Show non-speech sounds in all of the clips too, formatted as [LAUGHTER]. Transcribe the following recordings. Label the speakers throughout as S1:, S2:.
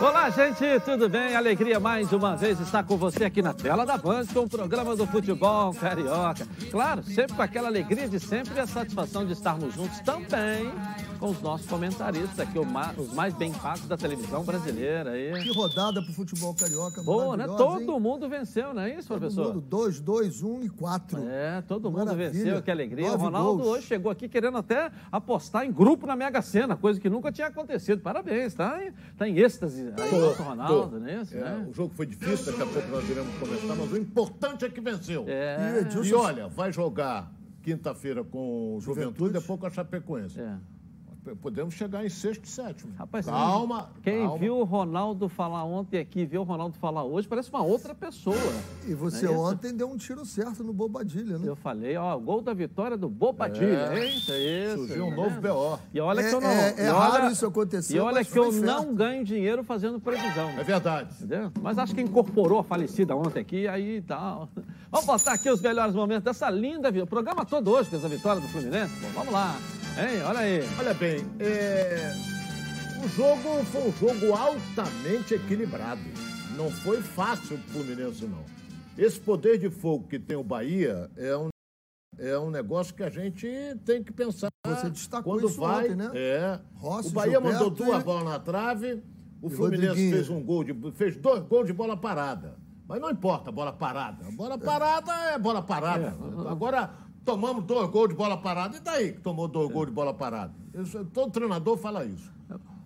S1: Olá, gente, tudo bem? Alegria mais uma vez estar com você aqui na tela da Band com o programa do futebol carioca. Claro, sempre com aquela alegria de sempre e a satisfação de estarmos juntos também com os nossos comentaristas aqui, os mais bem pagos da televisão brasileira. Aí.
S2: Que rodada pro futebol carioca.
S1: Boa, né? Todo hein? mundo venceu, não é isso,
S2: todo
S1: professor?
S2: Todo mundo, 2, 2, 1 e 4.
S1: É, todo mundo venceu, que alegria. Nove o Ronaldo gols. hoje chegou aqui querendo até apostar em grupo na Mega Sena, coisa que nunca tinha acontecido. Parabéns, tá? Tá em êxtase aí, nosso Ronaldo, não é isso? É,
S3: né? O jogo foi difícil, daqui a pouco nós iremos começar, mas o importante é que venceu.
S1: É.
S3: E, e olha, vai jogar quinta-feira com o Juventude, Juventude, depois com a Chapecoense. É podemos chegar em sexto e sétimo.
S1: Rapaz, calma. Quem calma. viu o Ronaldo falar ontem aqui, viu o Ronaldo falar hoje, parece uma outra pessoa.
S2: E você é ontem deu um tiro certo no Bobadilha, né?
S1: Eu falei, ó, gol da vitória do Bobadilha. É. Isso, isso.
S3: Surgiu um novo BO.
S1: E olha
S2: é,
S1: que eu não.
S2: É, é raro isso acontecer.
S1: E olha que eu não ganho dinheiro fazendo previsão.
S3: É verdade.
S1: Entendeu? Mas acho que incorporou a falecida ontem aqui, aí e tal. Vamos botar aqui os melhores momentos dessa linda. O programa todo hoje com essa vitória do Fluminense. Bom, vamos lá. Hein? Olha aí.
S3: Olha bem, é... o jogo foi um jogo altamente equilibrado. Não foi fácil o Fluminense, não. Esse poder de fogo que tem o Bahia é um, é um negócio que a gente tem que pensar.
S2: Você destacou quando isso vai, ontem, né?
S3: É. Rossi, o Bahia Gilberto mandou duas e... bolas na trave, o e Fluminense fez um gol de, fez dois gols de bola parada. Mas não importa, bola parada. Bola parada é bola parada. É. Agora, Tomamos dois gols de bola parada. E daí que tomou dois gols de bola parada? Isso, todo treinador fala isso.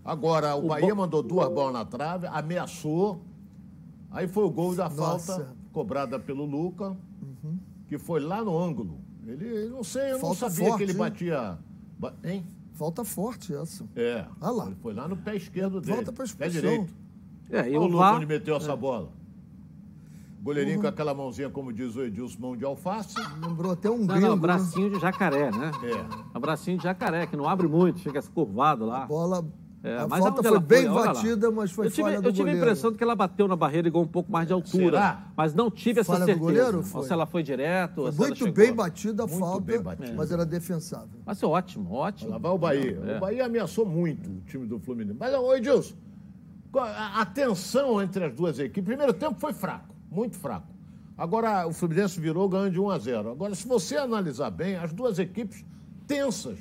S3: Agora, o, o Bahia bo... mandou duas bolas na trave, ameaçou. Aí foi o gol da Nossa. falta cobrada pelo Luca, uhum. que foi lá no ângulo. Ele, não sei, eu falta não sabia forte, que ele batia. Hein?
S2: Falta forte essa.
S3: É. Ah lá. Ele foi lá no pé esquerdo dele.
S2: Volta para
S3: Pé direito.
S1: É, e
S3: o
S1: Luca
S3: onde meteu essa é. bola. Goleirinho uhum. com aquela mãozinha, como diz o Edilson, mão de alface.
S2: Lembrou até um
S1: não,
S2: gringo.
S1: Não, bracinho de jacaré, né?
S3: É.
S1: Um bracinho de jacaré, que não abre muito, fica curvado lá.
S2: A bola é, a falta foi bem foi? batida, mas foi
S1: eu tive,
S2: falha do
S1: Eu tive
S2: goleiro.
S1: a impressão de que ela bateu na barreira e ganhou um pouco mais de altura. Será? Mas não tive essa
S2: falha
S1: certeza.
S2: Do goleiro, foi.
S1: Ou se ela foi direto.
S2: Foi
S1: muito
S2: bem batida a
S3: muito
S2: falta,
S3: bem batida.
S2: mas era defensável.
S1: Mas é ótimo, ótimo.
S3: Lá vai o Bahia. É. O Bahia ameaçou muito o time do Fluminense. Mas, ô Edilson, a tensão entre as duas equipes, primeiro tempo foi fraco, muito fraco. Agora, o Fluminense virou ganhando de 1 a 0. Agora, se você analisar bem, as duas equipes tensas.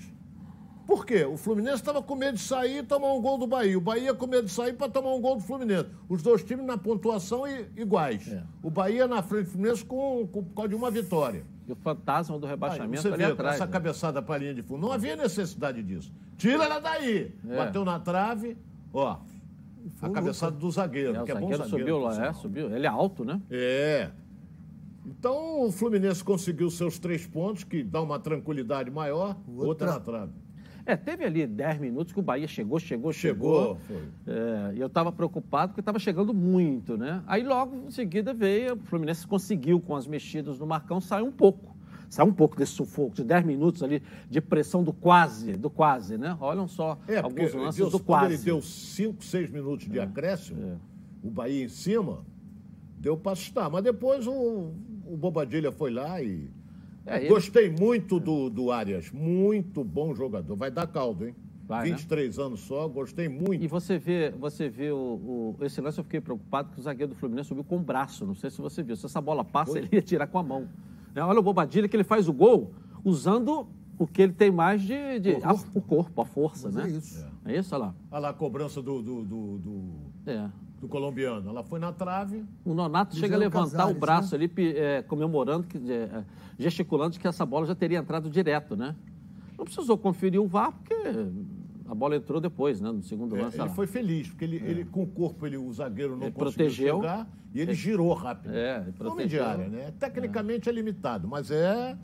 S3: Por quê? O Fluminense estava com medo de sair e tomar um gol do Bahia. O Bahia com medo de sair para tomar um gol do Fluminense. Os dois times na pontuação iguais. É. O Bahia na frente do Fluminense com, com, por causa de uma vitória.
S1: E o fantasma do rebaixamento
S3: Aí, você
S1: ali
S3: vê,
S1: atrás.
S3: Essa
S1: né?
S3: cabeçada para a linha de fundo. Não havia necessidade disso. Tira ela daí. É. Bateu na trave. Ó, a cabeçada do zagueiro, é, que é bom zagueiro.
S1: Subiu lá, é, subiu. Ele é alto, né?
S3: É. Então o Fluminense conseguiu seus três pontos, que dá uma tranquilidade maior, outra, outra na trave.
S1: É, teve ali 10 minutos que o Bahia chegou, chegou, chegou.
S3: Chegou,
S1: é, e eu estava preocupado porque estava chegando muito, né? Aí logo em seguida veio, o Fluminense conseguiu com as mexidas no Marcão sair um pouco. Sair um pouco desse sufoco de 10 minutos ali de pressão do quase, do quase, né? Olham só
S3: é,
S1: alguns lances
S3: Deus,
S1: do quase.
S3: ele deu 5, 6 minutos de é, acréscimo, é. o Bahia em cima, deu para assustar. Mas depois o, o Bobadilha foi lá e. É, ele... Gostei muito do, do Arias. Muito bom jogador. Vai dar caldo, hein? Vai, 23 né? anos só, gostei muito.
S1: E você vê, você vê o, o, esse lance, eu fiquei preocupado que o zagueiro do Fluminense subiu com o braço. Não sei se você viu. Se essa bola passa, Oi? ele ia tirar com a mão. Né? Olha o Bobadilha que ele faz o gol usando o que ele tem mais de. de o, corpo. A, o corpo, a força,
S2: Mas
S1: né?
S2: É isso.
S1: É. é isso, olha lá.
S3: Olha lá a cobrança do, do, do, do...
S1: É
S3: do colombiano. Ela foi na trave.
S1: O Nonato chega a levantar Casares, o braço né? ali, é, comemorando, que, é, gesticulando que essa bola já teria entrado direto, né? Não precisou conferir o VAR, porque a bola entrou depois, né? No segundo lance.
S3: É, ele foi feliz, porque ele, é. ele, com o corpo, ele, o zagueiro não
S1: ele
S3: conseguiu
S1: protegeu,
S3: chegar e ele girou rápido.
S1: É, ele protegeu.
S3: de área, né? Tecnicamente é, limitado, mas é...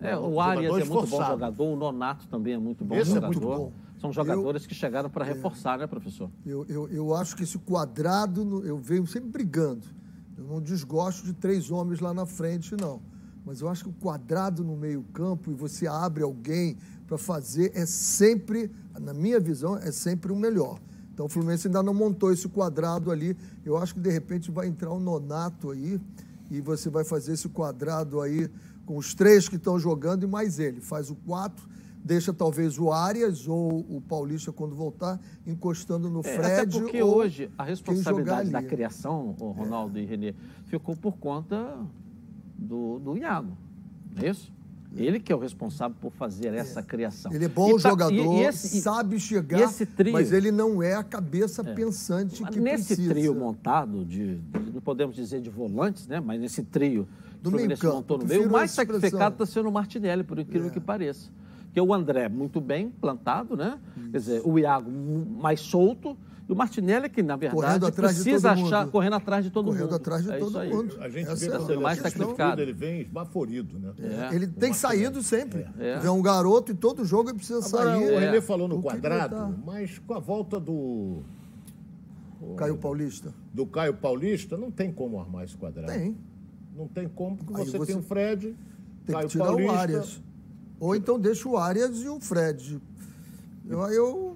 S1: É, o Arias é muito bom jogador, o Nonato também é muito bom
S2: Esse
S1: jogador.
S2: É muito bom.
S1: São jogadores eu, que chegaram para reforçar, é, né, professor?
S2: Eu, eu, eu acho que esse quadrado, eu venho sempre brigando. Eu não desgosto de três homens lá na frente, não. Mas eu acho que o quadrado no meio-campo e você abre alguém para fazer é sempre, na minha visão, é sempre o melhor. Então o Fluminense ainda não montou esse quadrado ali. Eu acho que de repente vai entrar um nonato aí e você vai fazer esse quadrado aí com os três que estão jogando e mais ele. Faz o quatro deixa talvez o Arias ou o Paulista, quando voltar, encostando no é, Fred.
S1: Até porque hoje a responsabilidade da criação, o Ronaldo é. e Renê, ficou por conta do, do Iago. Não é isso? Ele que é o responsável por fazer essa é. criação.
S2: Ele é bom tá, jogador, e, e esse, sabe chegar, trio, mas ele não é a cabeça é. pensante que
S1: nesse
S2: precisa.
S1: Nesse trio montado, de, de, não podemos dizer de volantes, né? mas nesse trio meio campo, montou no meio, o mais sacrificado está sendo o Martinelli, por incrível é. que pareça. Porque o André muito bem plantado, né? Isso. Quer dizer, o Iago mais solto, e o Martinelli, que na verdade precisa achar, mundo. correndo atrás de todo
S2: correndo
S1: mundo.
S2: atrás de
S1: é
S2: todo mundo.
S3: A gente Essa vê é a mais sacrificado. Ele vem esbaforido, né?
S2: É. Ele tem saído sempre. É. é um garoto e todo jogo ele precisa Agora, sair.
S3: O Renê é. falou no quadrado, mas com a volta do.
S2: Caio Paulista.
S3: Do Caio Paulista, não tem como armar esse quadrado.
S2: Tem.
S3: Não tem como, porque você, você, tem o Fred,
S2: tem
S3: Caio
S2: que tirar
S3: Paulista.
S2: o Arias. Ou então deixa o Arias e o Fred. Eu, eu,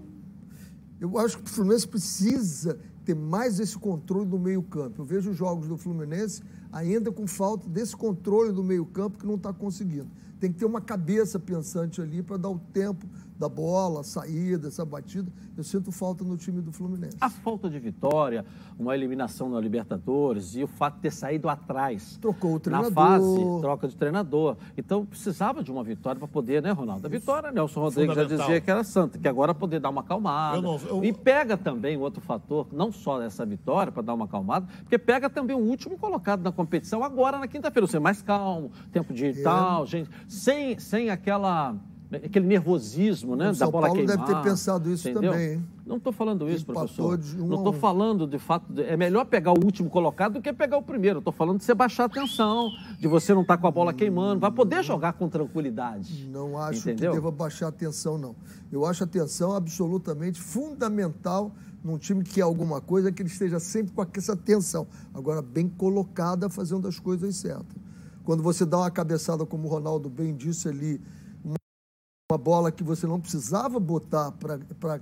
S2: eu acho que o Fluminense precisa ter mais esse controle do meio-campo. Eu vejo os jogos do Fluminense ainda com falta desse controle do meio-campo que não está conseguindo. Tem que ter uma cabeça pensante ali para dar o tempo da bola, a saída, essa batida. Eu sinto falta no time do Fluminense.
S1: A falta de vitória, uma eliminação na Libertadores e o fato de ter saído atrás.
S2: Trocou o treinador.
S1: Na fase, troca de treinador. Então precisava de uma vitória para poder, né, Ronaldo? A vitória, Nelson Rodrigues já dizia que era santa, que agora poder dar uma acalmada. Eu não, eu... E pega também outro fator, não só essa vitória para dar uma acalmada, porque pega também o último colocado na competição agora na quinta-feira. Você mais calmo, tempo de é. tal, gente, sem, sem aquela aquele nervosismo, né? O da
S2: São
S1: bola
S2: Paulo
S1: queimar,
S2: deve ter pensado isso
S1: entendeu?
S2: também. Hein?
S1: Não estou falando isso, professor. Um não estou falando de fato. De, é melhor pegar o último colocado do que pegar o primeiro. Estou falando de você baixar a tensão, de você não estar tá com a bola queimando, vai poder jogar com tranquilidade.
S2: Não acho entendeu? que deva baixar a tensão, não. Eu acho a tensão absolutamente fundamental num time que é alguma coisa que ele esteja sempre com essa tensão. Agora, bem colocada, fazendo as coisas certas. Quando você dá uma cabeçada, como o Ronaldo bem disse ali, uma bola que você não precisava botar para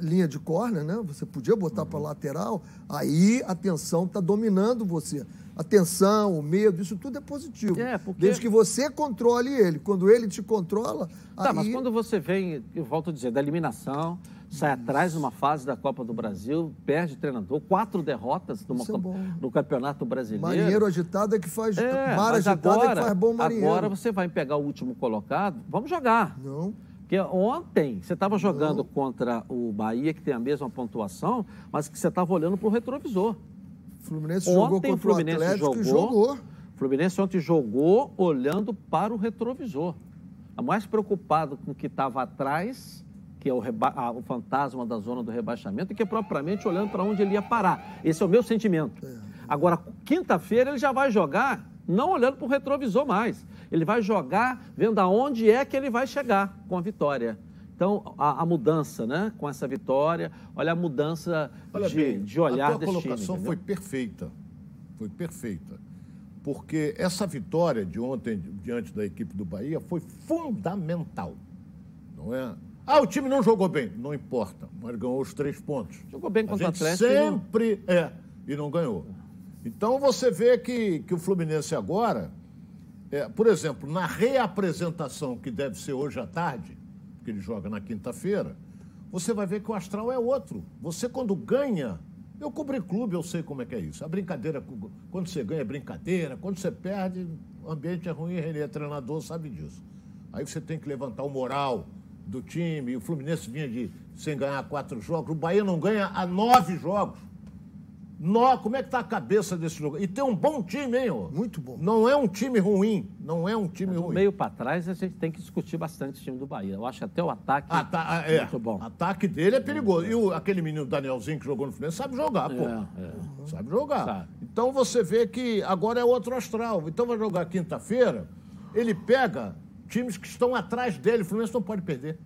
S2: linha de corner, né? Você podia botar para lateral, aí a tensão está dominando você. A tensão, o medo, isso tudo é positivo. É, porque... Desde que você controle ele. Quando ele te controla.
S1: Tá,
S2: aí...
S1: mas quando você vem, eu volto a dizer, da eliminação, sai atrás numa fase da Copa do Brasil, perde treinador, quatro derrotas numa, é no Campeonato Brasileiro.
S2: Marinheiro agitado é que faz. É, mar agitado agora, é que faz bom marinheiro.
S1: Agora você vai pegar o último colocado, vamos jogar.
S2: Não.
S1: Porque ontem você estava jogando Não. contra o Bahia, que tem a mesma pontuação, mas que você estava olhando para o retrovisor.
S2: O Fluminense ontem, jogou contra o Fluminense o Atlético jogou, jogou.
S1: Fluminense ontem jogou olhando para o retrovisor. Mais preocupado com o que estava atrás que é o, reba... o, fantasma da zona do rebaixamento, e que é propriamente olhando para onde ele ia parar. Esse é o meu sentimento. É. Agora, quinta-feira ele já vai jogar não olhando para o retrovisor mais. Ele vai jogar vendo aonde é que ele vai chegar com a vitória. Então, a, a mudança, né? Com essa vitória, olha a mudança olha de, bem, de olhar
S3: a tua colocação
S1: time,
S3: foi perfeita. Foi perfeita. Porque essa vitória de ontem diante da equipe do Bahia foi fundamental. Não é? Ah, o time não jogou bem. Não importa, mas ganhou os três pontos.
S1: Jogou bem contra o Atlético.
S3: Sempre não... é, e não ganhou. Então você vê que, que o Fluminense agora, é, por exemplo, na reapresentação que deve ser hoje à tarde, que ele joga na quinta-feira, você vai ver que o astral é outro. Você quando ganha, eu cobri clube, eu sei como é que é isso. A brincadeira, quando você ganha é brincadeira, quando você perde, o ambiente é ruim, ele é treinador, sabe disso. Aí você tem que levantar o moral, do time, o Fluminense vinha de sem ganhar quatro jogos, o Bahia não ganha há nove jogos. No, como é que está a cabeça desse jogo? E tem um bom time, hein, ô?
S2: Muito bom.
S3: Não é um time ruim. Não é um time Mas ruim.
S1: meio para trás, a gente tem que discutir bastante o time do Bahia. Eu acho até o ataque
S3: ah, tá, é, muito bom. O ataque dele é perigoso. E o, aquele menino Danielzinho que jogou no Fluminense sabe jogar, pô. É, é. Sabe jogar. Sabe. Então você vê que agora é outro astral. Então vai jogar quinta-feira, ele pega times que estão atrás dele. O Fluminense não pode perder.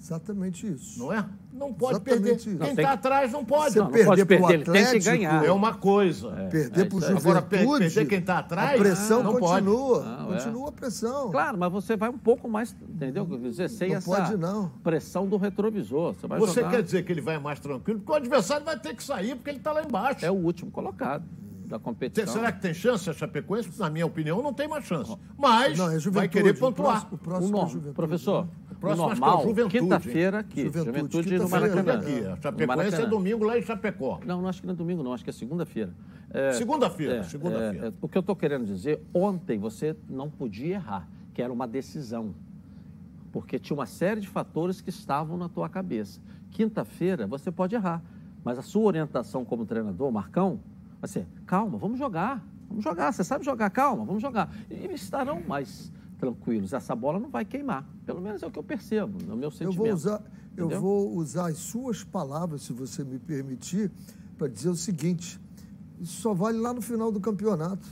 S2: Exatamente isso.
S3: Não é? Não pode Exatamente perder. Isso. Quem está atrás não pode. Você
S2: não, não perder pode perder,
S1: Atlético, tem que ganhar.
S3: É uma coisa.
S2: É, perder é para o Juventude.
S3: Agora, perder quem está atrás,
S2: a pressão não continua. Não, é. continua a pressão.
S1: Claro, mas você vai um pouco mais, entendeu? Dizer, sem
S2: não
S1: essa
S2: pode, não.
S1: pressão do retrovisor. Você, vai
S3: você
S1: jogar...
S3: quer dizer que ele vai mais tranquilo? Porque o adversário vai ter que sair, porque ele está lá embaixo.
S1: É o último colocado. Da competição.
S3: Será que tem chance a Chapecoense? Na minha opinião, não tem mais chance. Mas não, é vai querer pontuar.
S1: O próximo, o próximo é Professor, o próximo o é normal, é quinta-feira aqui, Juventude, juventude quinta no Maracanã.
S3: Aqui. A Chapecoense é domingo lá em Chapecó.
S1: Não, não acho que não é domingo, não. Acho que é segunda-feira.
S3: É, segunda-feira, é, segunda-feira.
S1: É, o que eu estou querendo dizer, ontem você não podia errar, que era uma decisão. Porque tinha uma série de fatores que estavam na tua cabeça. Quinta-feira você pode errar, mas a sua orientação como treinador, Marcão, ser, calma, vamos jogar, vamos jogar, você sabe jogar, calma, vamos jogar. E eles estarão mais tranquilos, essa bola não vai queimar. Pelo menos é o que eu percebo, no meu sentimento.
S2: Eu vou usar, eu vou usar as suas palavras, se você me permitir, para dizer o seguinte, isso só vale lá no final do campeonato.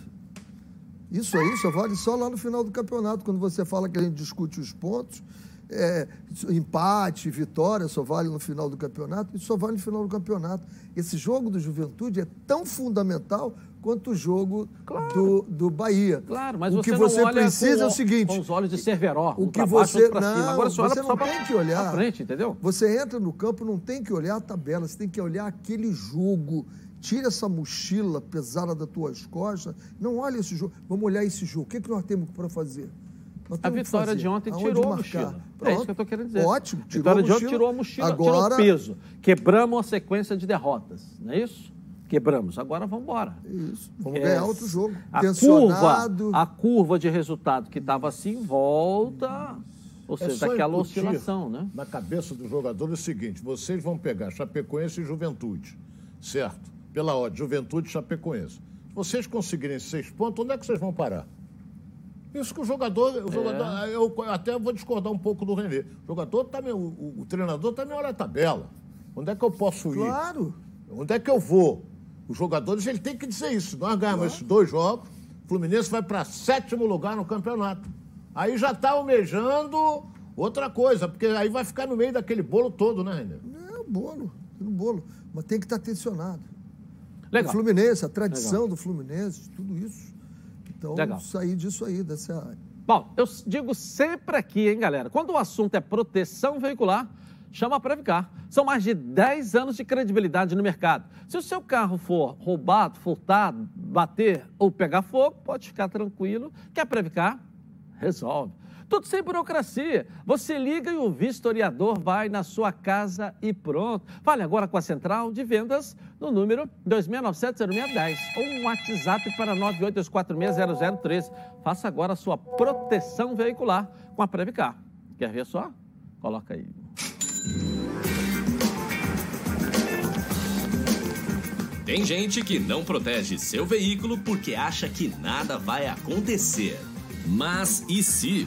S2: Isso aí só vale só lá no final do campeonato, quando você fala que a gente discute os pontos, é, empate, vitória, só vale no final do campeonato, isso só vale no final do campeonato. Esse jogo do Juventude é tão fundamental quanto o jogo claro. do, do Bahia.
S1: Claro, mas o que você, precisa com, é o seguinte: com os olhos de Cerveró,
S2: o que você não,
S1: cima. Agora
S2: você, você não tem que olhar
S1: frente, entendeu?
S2: Você entra no campo, não tem que olhar a tabela, você tem que olhar aquele jogo Tira essa mochila pesada das tuas costas. Não olha esse jogo. Vamos olhar esse jogo. O que, é que nós temos para fazer?
S1: A vitória de ontem Aonde tirou marcar? a mochila. Pronto. É isso que eu estou querendo dizer.
S2: Ótimo.
S1: A vitória de ontem tirou a mochila, Agora... tirou o peso. Quebramos a sequência de derrotas. Não é isso? Quebramos. Agora vamos embora.
S2: Isso. Vamos é, ganhar outro jogo.
S1: A curva, a curva de resultado que estava assim volta. Ou é seja, daquela oscilação, né?
S3: Na cabeça do jogador é o seguinte: vocês vão pegar Chapecoense e Juventude, certo? pela odd, Juventude Chapecoense. Se vocês conseguirem seis pontos, onde é que vocês vão parar? Isso que o jogador, o jogador é. eu até vou discordar um pouco do Renê. O jogador tá o, o, o treinador está me olha a tabela. Onde é que eu posso ir?
S2: Claro.
S3: Onde é que eu vou? Os jogadores ele tem que dizer isso. Nós ganhamos claro. esses dois jogos, o Fluminense vai para sétimo lugar no campeonato. Aí já está almejando outra coisa, porque aí vai ficar no meio daquele bolo todo, né, Renê?
S2: É, bolo, no bolo. Mas tem que estar tá tensionado. Legal. O Fluminense, a tradição Legal. do Fluminense, tudo isso. Então, Legal. sair disso aí, dessa área.
S1: Bom, eu digo sempre aqui, hein, galera, quando o assunto é proteção veicular, chama a Previcar. São mais de 10 anos de credibilidade no mercado. Se o seu carro for roubado, furtado, bater ou pegar fogo, pode ficar tranquilo que a Previcar resolve. Tudo sem burocracia. Você liga e o vistoriador vai na sua casa e pronto. Fale agora com a central de vendas no número 2697-0610 ou um WhatsApp para 982460013. Faça agora a sua proteção veicular com a Previcar. Quer ver só? Coloca aí.
S4: Tem gente que não protege seu veículo porque acha que nada vai acontecer. Mas e se?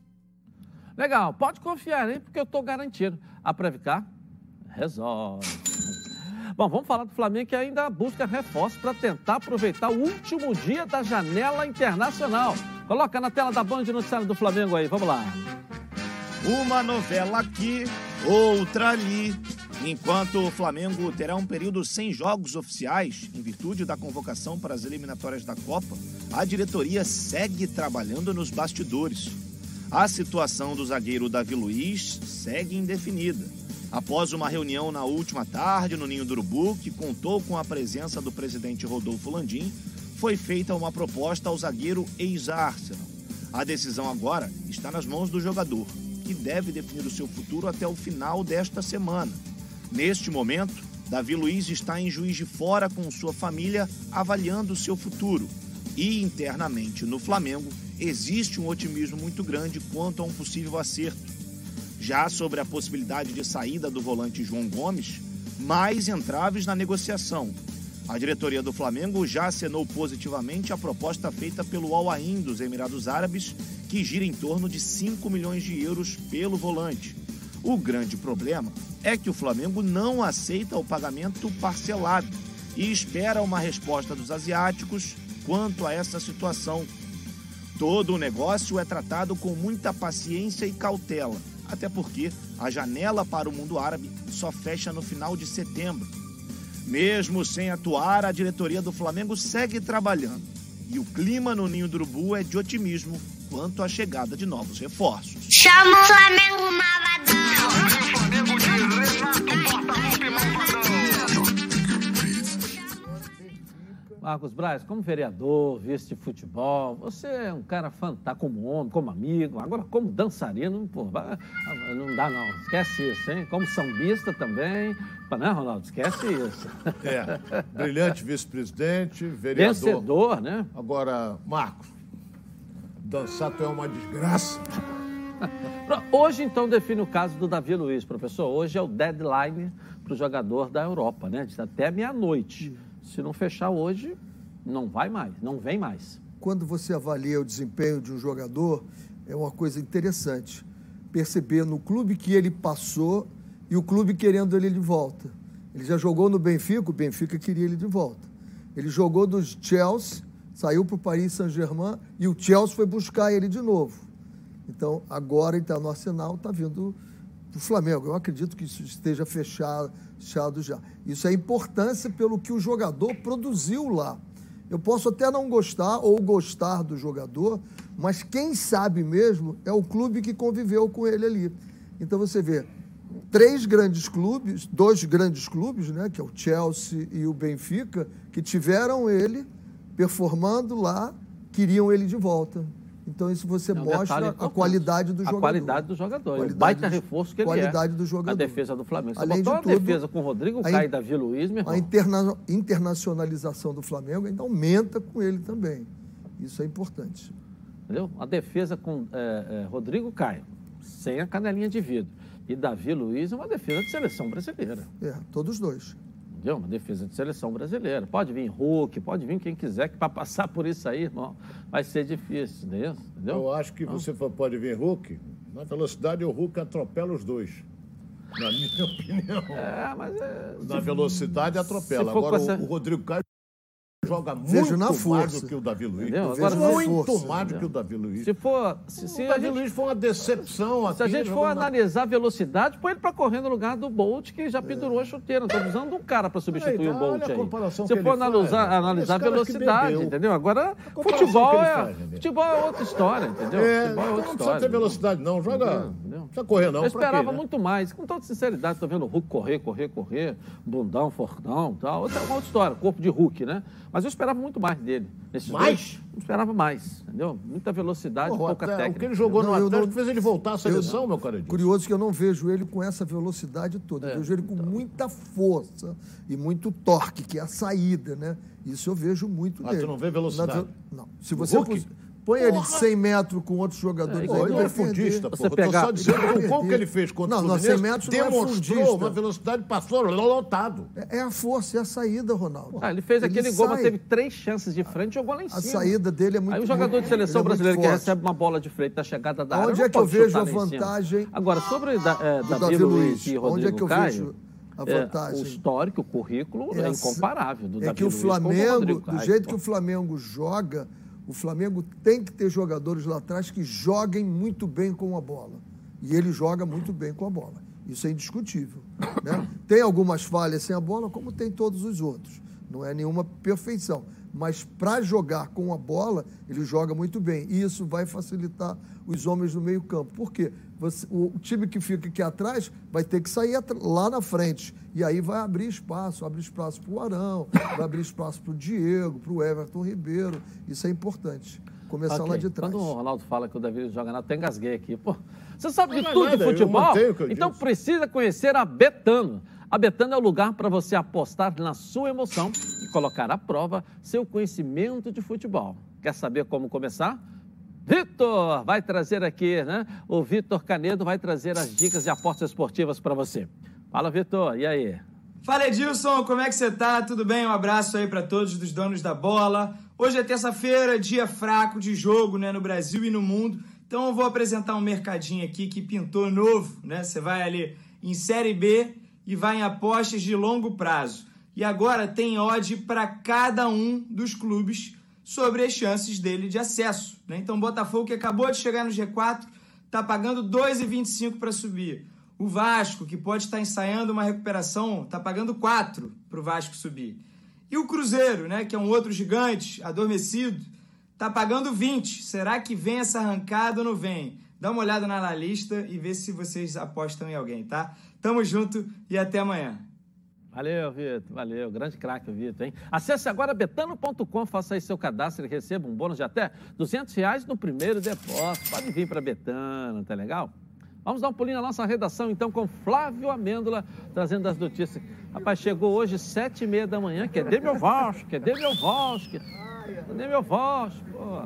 S1: Legal, pode confiar, hein? Porque eu estou garantido. A Previcar resolve. Bom, vamos falar do Flamengo que ainda busca reforço para tentar aproveitar o último dia da janela internacional. Coloca na tela da Band Noticiário do Flamengo aí, vamos lá.
S5: Uma novela aqui, outra ali. Enquanto o Flamengo terá um período sem jogos oficiais, em virtude da convocação para as eliminatórias da Copa, a diretoria segue trabalhando nos bastidores. A situação do zagueiro Davi Luiz segue indefinida. Após uma reunião na última tarde no Ninho do Urubu, que contou com a presença do presidente Rodolfo Landim, foi feita uma proposta ao zagueiro ex-Arsenal. A decisão agora está nas mãos do jogador, que deve definir o seu futuro até o final desta semana. Neste momento, Davi Luiz está em Juiz de Fora com sua família avaliando seu futuro. E internamente no Flamengo existe um otimismo muito grande quanto a um possível acerto. Já sobre a possibilidade de saída do volante João Gomes, mais entraves na negociação. A diretoria do Flamengo já acenou positivamente a proposta feita pelo Al Ain dos Emirados Árabes, que gira em torno de 5 milhões de euros pelo volante. O grande problema é que o Flamengo não aceita o pagamento parcelado e espera uma resposta dos asiáticos quanto a essa situação. Todo o negócio é tratado com muita paciência e cautela, até porque a janela para o mundo árabe só fecha no final de setembro. Mesmo sem atuar, a diretoria do Flamengo segue trabalhando. E o clima no Ninho do Urubu é de otimismo quanto à chegada de novos reforços.
S6: Chama o Flamengo Malvadão! Flamengo de
S1: Marcos Braz, como vereador, vice de futebol, você é um cara fantástico como homem, como amigo, agora como dançarino, pô, não dá não, esquece isso, hein? Como sambista também, né, Ronaldo? Esquece isso.
S3: É, brilhante vice-presidente, vereador.
S1: Vencedor, né?
S3: Agora, Marcos, dançar tu é uma desgraça.
S1: Hoje, então, define o caso do Davi Luiz, professor. Hoje é o deadline para o jogador da Europa, né? Até meia-noite. Se não fechar hoje, não vai mais, não vem mais.
S2: Quando você avalia o desempenho de um jogador, é uma coisa interessante perceber no clube que ele passou e o clube querendo ele de volta. Ele já jogou no Benfica, o Benfica queria ele de volta. Ele jogou no Chelsea, saiu para o Paris Saint-Germain e o Chelsea foi buscar ele de novo. Então, agora, então, no Arsenal está vindo para o Flamengo. Eu acredito que isso esteja fechado, fechado já. Isso é importância pelo que o jogador produziu lá. Eu posso até não gostar ou gostar do jogador, mas quem sabe mesmo é o clube que conviveu com ele ali. Então você vê três grandes clubes, dois grandes clubes, né, que é o Chelsea e o Benfica, que tiveram ele performando lá, queriam ele de volta. Então, isso você é mostra a qualidade do
S1: a
S2: jogador.
S1: A qualidade do jogador. Qualidade o baita do, reforço que ele
S2: qualidade
S1: é.
S2: do jogador.
S1: A defesa do Flamengo. Você Além botou de tudo, defesa com Rodrigo Caio e Davi Luiz, meu irmão.
S2: A interna, internacionalização do Flamengo ainda aumenta com ele também. Isso é importante.
S1: Entendeu? A defesa com é, é, Rodrigo Caio, sem a canelinha de vidro. E Davi Luiz é uma defesa de seleção brasileira.
S2: É, todos dois
S1: entendeu? Uma defesa de seleção brasileira. Pode vir Hulk, pode vir quem quiser, que para passar por isso aí, irmão, vai ser difícil, entendeu?
S3: Eu acho que você pode vir Hulk, na velocidade o Hulk atropela os dois. Na minha [LAUGHS] opinião.
S1: É, mas é,
S3: Na velocidade atropela. Agora, essa... o Rodrigo Caio joga muito
S2: na força.
S3: mais do que o Davi Luiz.
S1: Entendeu?
S3: Agora, muito força, mais do que o Davi Luiz.
S1: Se for, se,
S3: se o Davi gente, Luiz foi uma decepção aqui.
S1: Se a gente for analisar a velocidade, põe ele para correr no lugar do Bolt, que já pendurou é. a chuteira. Não estou usando um cara para substituir o Bolt aí. Se for analisar, faz, analisar a velocidade, entendeu? Agora, futebol é, faz, futebol é outra história, entendeu?
S3: É,
S1: futebol é outra
S3: não
S1: história.
S3: Não ter velocidade, não. Joga. Não precisa correr, não.
S1: Eu esperava
S3: né?
S1: muito mais. Com toda sinceridade, estou vendo o Hulk correr, correr, correr, bundão, fortão tal. Outra, uma outra história, corpo de Hulk, né? Mas eu esperava muito mais dele.
S3: Nesses mais?
S1: Dois, não esperava mais, entendeu? Muita velocidade, Porra, pouca técnica.
S3: O que ele jogou não, no Atlético não, fez ele voltar à seleção, eu, meu cara.
S2: Curioso que eu não vejo ele com essa velocidade toda. É, eu vejo ele com então. muita força e muito torque, que é a saída, né? Isso eu vejo muito
S3: ah,
S2: nele.
S3: tu não vê velocidade?
S2: Na, não. Se você... Põe porra. ele de 100 metros com outros jogadores.
S3: É, ele é fundista, Você porra. Pegar... só dizendo que o gol que ele fez contra
S2: não,
S3: o Fluminense
S2: 100 metros
S3: demonstrou
S2: não é
S3: uma velocidade, passou lotado.
S2: É, é a força, é a saída, Ronaldo.
S1: Ah, ele fez ele aquele sai. gol, mas teve três chances de frente e jogou lá em cima.
S2: A saída dele é muito
S1: Aí o jogador de seleção é brasileira que recebe uma bola de frente da chegada da área,
S2: Onde é que eu vejo a vantagem?
S1: Agora, sobre da, é, Davi Luiz e Rodrigo Onde é que eu
S2: Caio, vejo a vantagem?
S1: É, o histórico, o currículo é, incomparável do
S2: é
S1: Davi
S2: que o Flamengo, do jeito que o Flamengo joga o Flamengo tem que ter jogadores lá atrás que joguem muito bem com a bola. E ele joga muito bem com a bola. Isso é indiscutível. Né? Tem algumas falhas sem a bola, como tem todos os outros. Não é nenhuma perfeição. Mas para jogar com a bola, ele joga muito bem. E isso vai facilitar os homens no meio-campo. Por quê? Você, o, o, time que fica aqui atrás vai ter que sair lá na frente. E aí vai abrir espaço, abre espaço para o Arão, vai abrir espaço para o Diego, para o Everton Ribeiro. Isso é importante. Começar okay. lá de trás.
S1: Quando o Ronaldo fala que o Davi joga nada, até engasguei aqui. Pô, você sabe de tudo de futebol? Então disse. precisa conhecer a Betano. A Betano é o lugar para você apostar na sua emoção e colocar à prova seu conhecimento de futebol. Quer saber como começar? Vitor vai trazer aqui, né? O Vitor Canedo vai trazer as dicas de apostas esportivas para você. Fala, Vitor, e aí?
S7: Fala, Edilson, como é que você tá? Tudo bem? Um abraço aí para todos dos donos da bola. Hoje é terça-feira, dia fraco de jogo, né, no Brasil e no mundo. Então eu vou apresentar um mercadinho aqui que pintou novo, né? Você vai ali em Série B e vai em apostas de longo prazo. E agora tem odd para cada um dos clubes sobre as chances dele de acesso. Né? Então, Botafogo, que acabou de chegar no G4, está pagando 2,25 para subir. O Vasco, que pode estar tá ensaiando uma recuperação, está pagando 4 para o Vasco subir. E o Cruzeiro, né, que é um outro gigante, adormecido, está pagando 20. Será que vem essa arrancada ou não vem? Dá uma olhada na lista e vê se vocês apostam em alguém, tá? Tamo junto e até amanhã.
S1: Valeu, Vitor. Valeu. Grande craque, Vitor, hein? Acesse agora betano.com, faça aí seu cadastro e receba um bônus de até 200 reais no primeiro depósito. Pode vir para Betano, tá legal? Vamos dar um pulinho na nossa redação, então, com Flávio Amêndola, trazendo as notícias. Rapaz, chegou hoje, sete e meia da manhã, que é Vasco, que é de meu Vasco, cadê meu pô.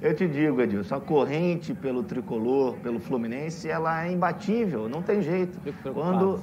S5: Eu te digo, Edilson, a corrente pelo tricolor, pelo Fluminense, ela é imbatível, não tem jeito. Quando,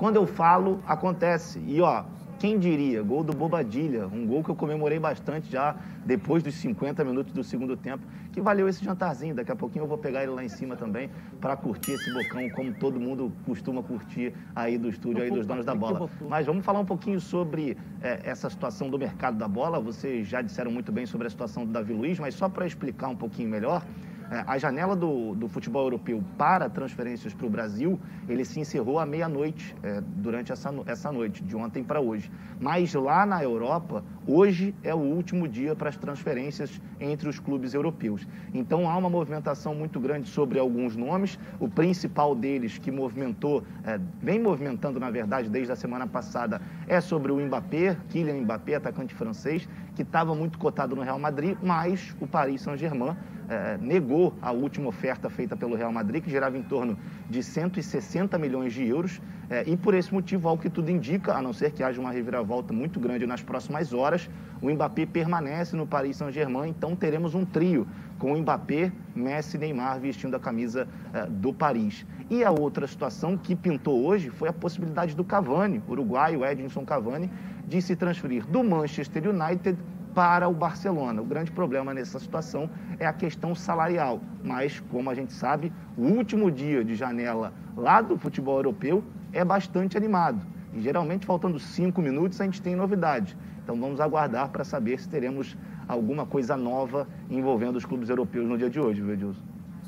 S5: quando eu falo, acontece. E ó, quem diria? Gol do Bobadilha, um gol que eu comemorei bastante já depois dos 50 minutos do segundo tempo, que valeu esse jantarzinho. Daqui a pouquinho eu vou pegar ele lá em cima também para curtir esse bocão, como todo mundo costuma curtir aí do estúdio aí dos donos da bola. Mas vamos falar um pouquinho sobre é, essa situação do mercado da bola. Vocês já disseram muito bem sobre a situação do Davi Luiz, mas só para explicar um pouquinho melhor. É, a janela do, do futebol europeu para transferências para o Brasil, ele se encerrou à meia-noite, é, durante essa, essa noite, de ontem para hoje. Mas lá na Europa, hoje é o último dia para as transferências entre os clubes europeus. Então há uma movimentação muito grande sobre alguns nomes. O principal deles que movimentou, é, vem movimentando na verdade desde a semana passada, é sobre o Mbappé, Kylian Mbappé, atacante francês, que estava muito cotado no Real Madrid, mas o Paris Saint-Germain é, negou a última oferta feita pelo Real Madrid, que gerava em torno de 160 milhões de euros. É, e por esse motivo, ao que tudo indica, a não ser que haja uma reviravolta muito grande nas próximas horas, o Mbappé permanece no Paris Saint-Germain. Então teremos um trio com o Mbappé, Messi e Neymar vestindo a camisa é, do Paris. E a outra situação que pintou hoje foi a possibilidade do Cavani, uruguaio Edinson Cavani, de se transferir do Manchester United para o Barcelona. O grande problema nessa situação é a questão salarial, mas, como a gente sabe, o último dia de janela lá do futebol europeu é bastante animado. E geralmente, faltando cinco minutos, a gente tem novidade. Então, vamos aguardar para saber se teremos alguma coisa nova envolvendo os clubes europeus no dia de hoje, viu, Edilson?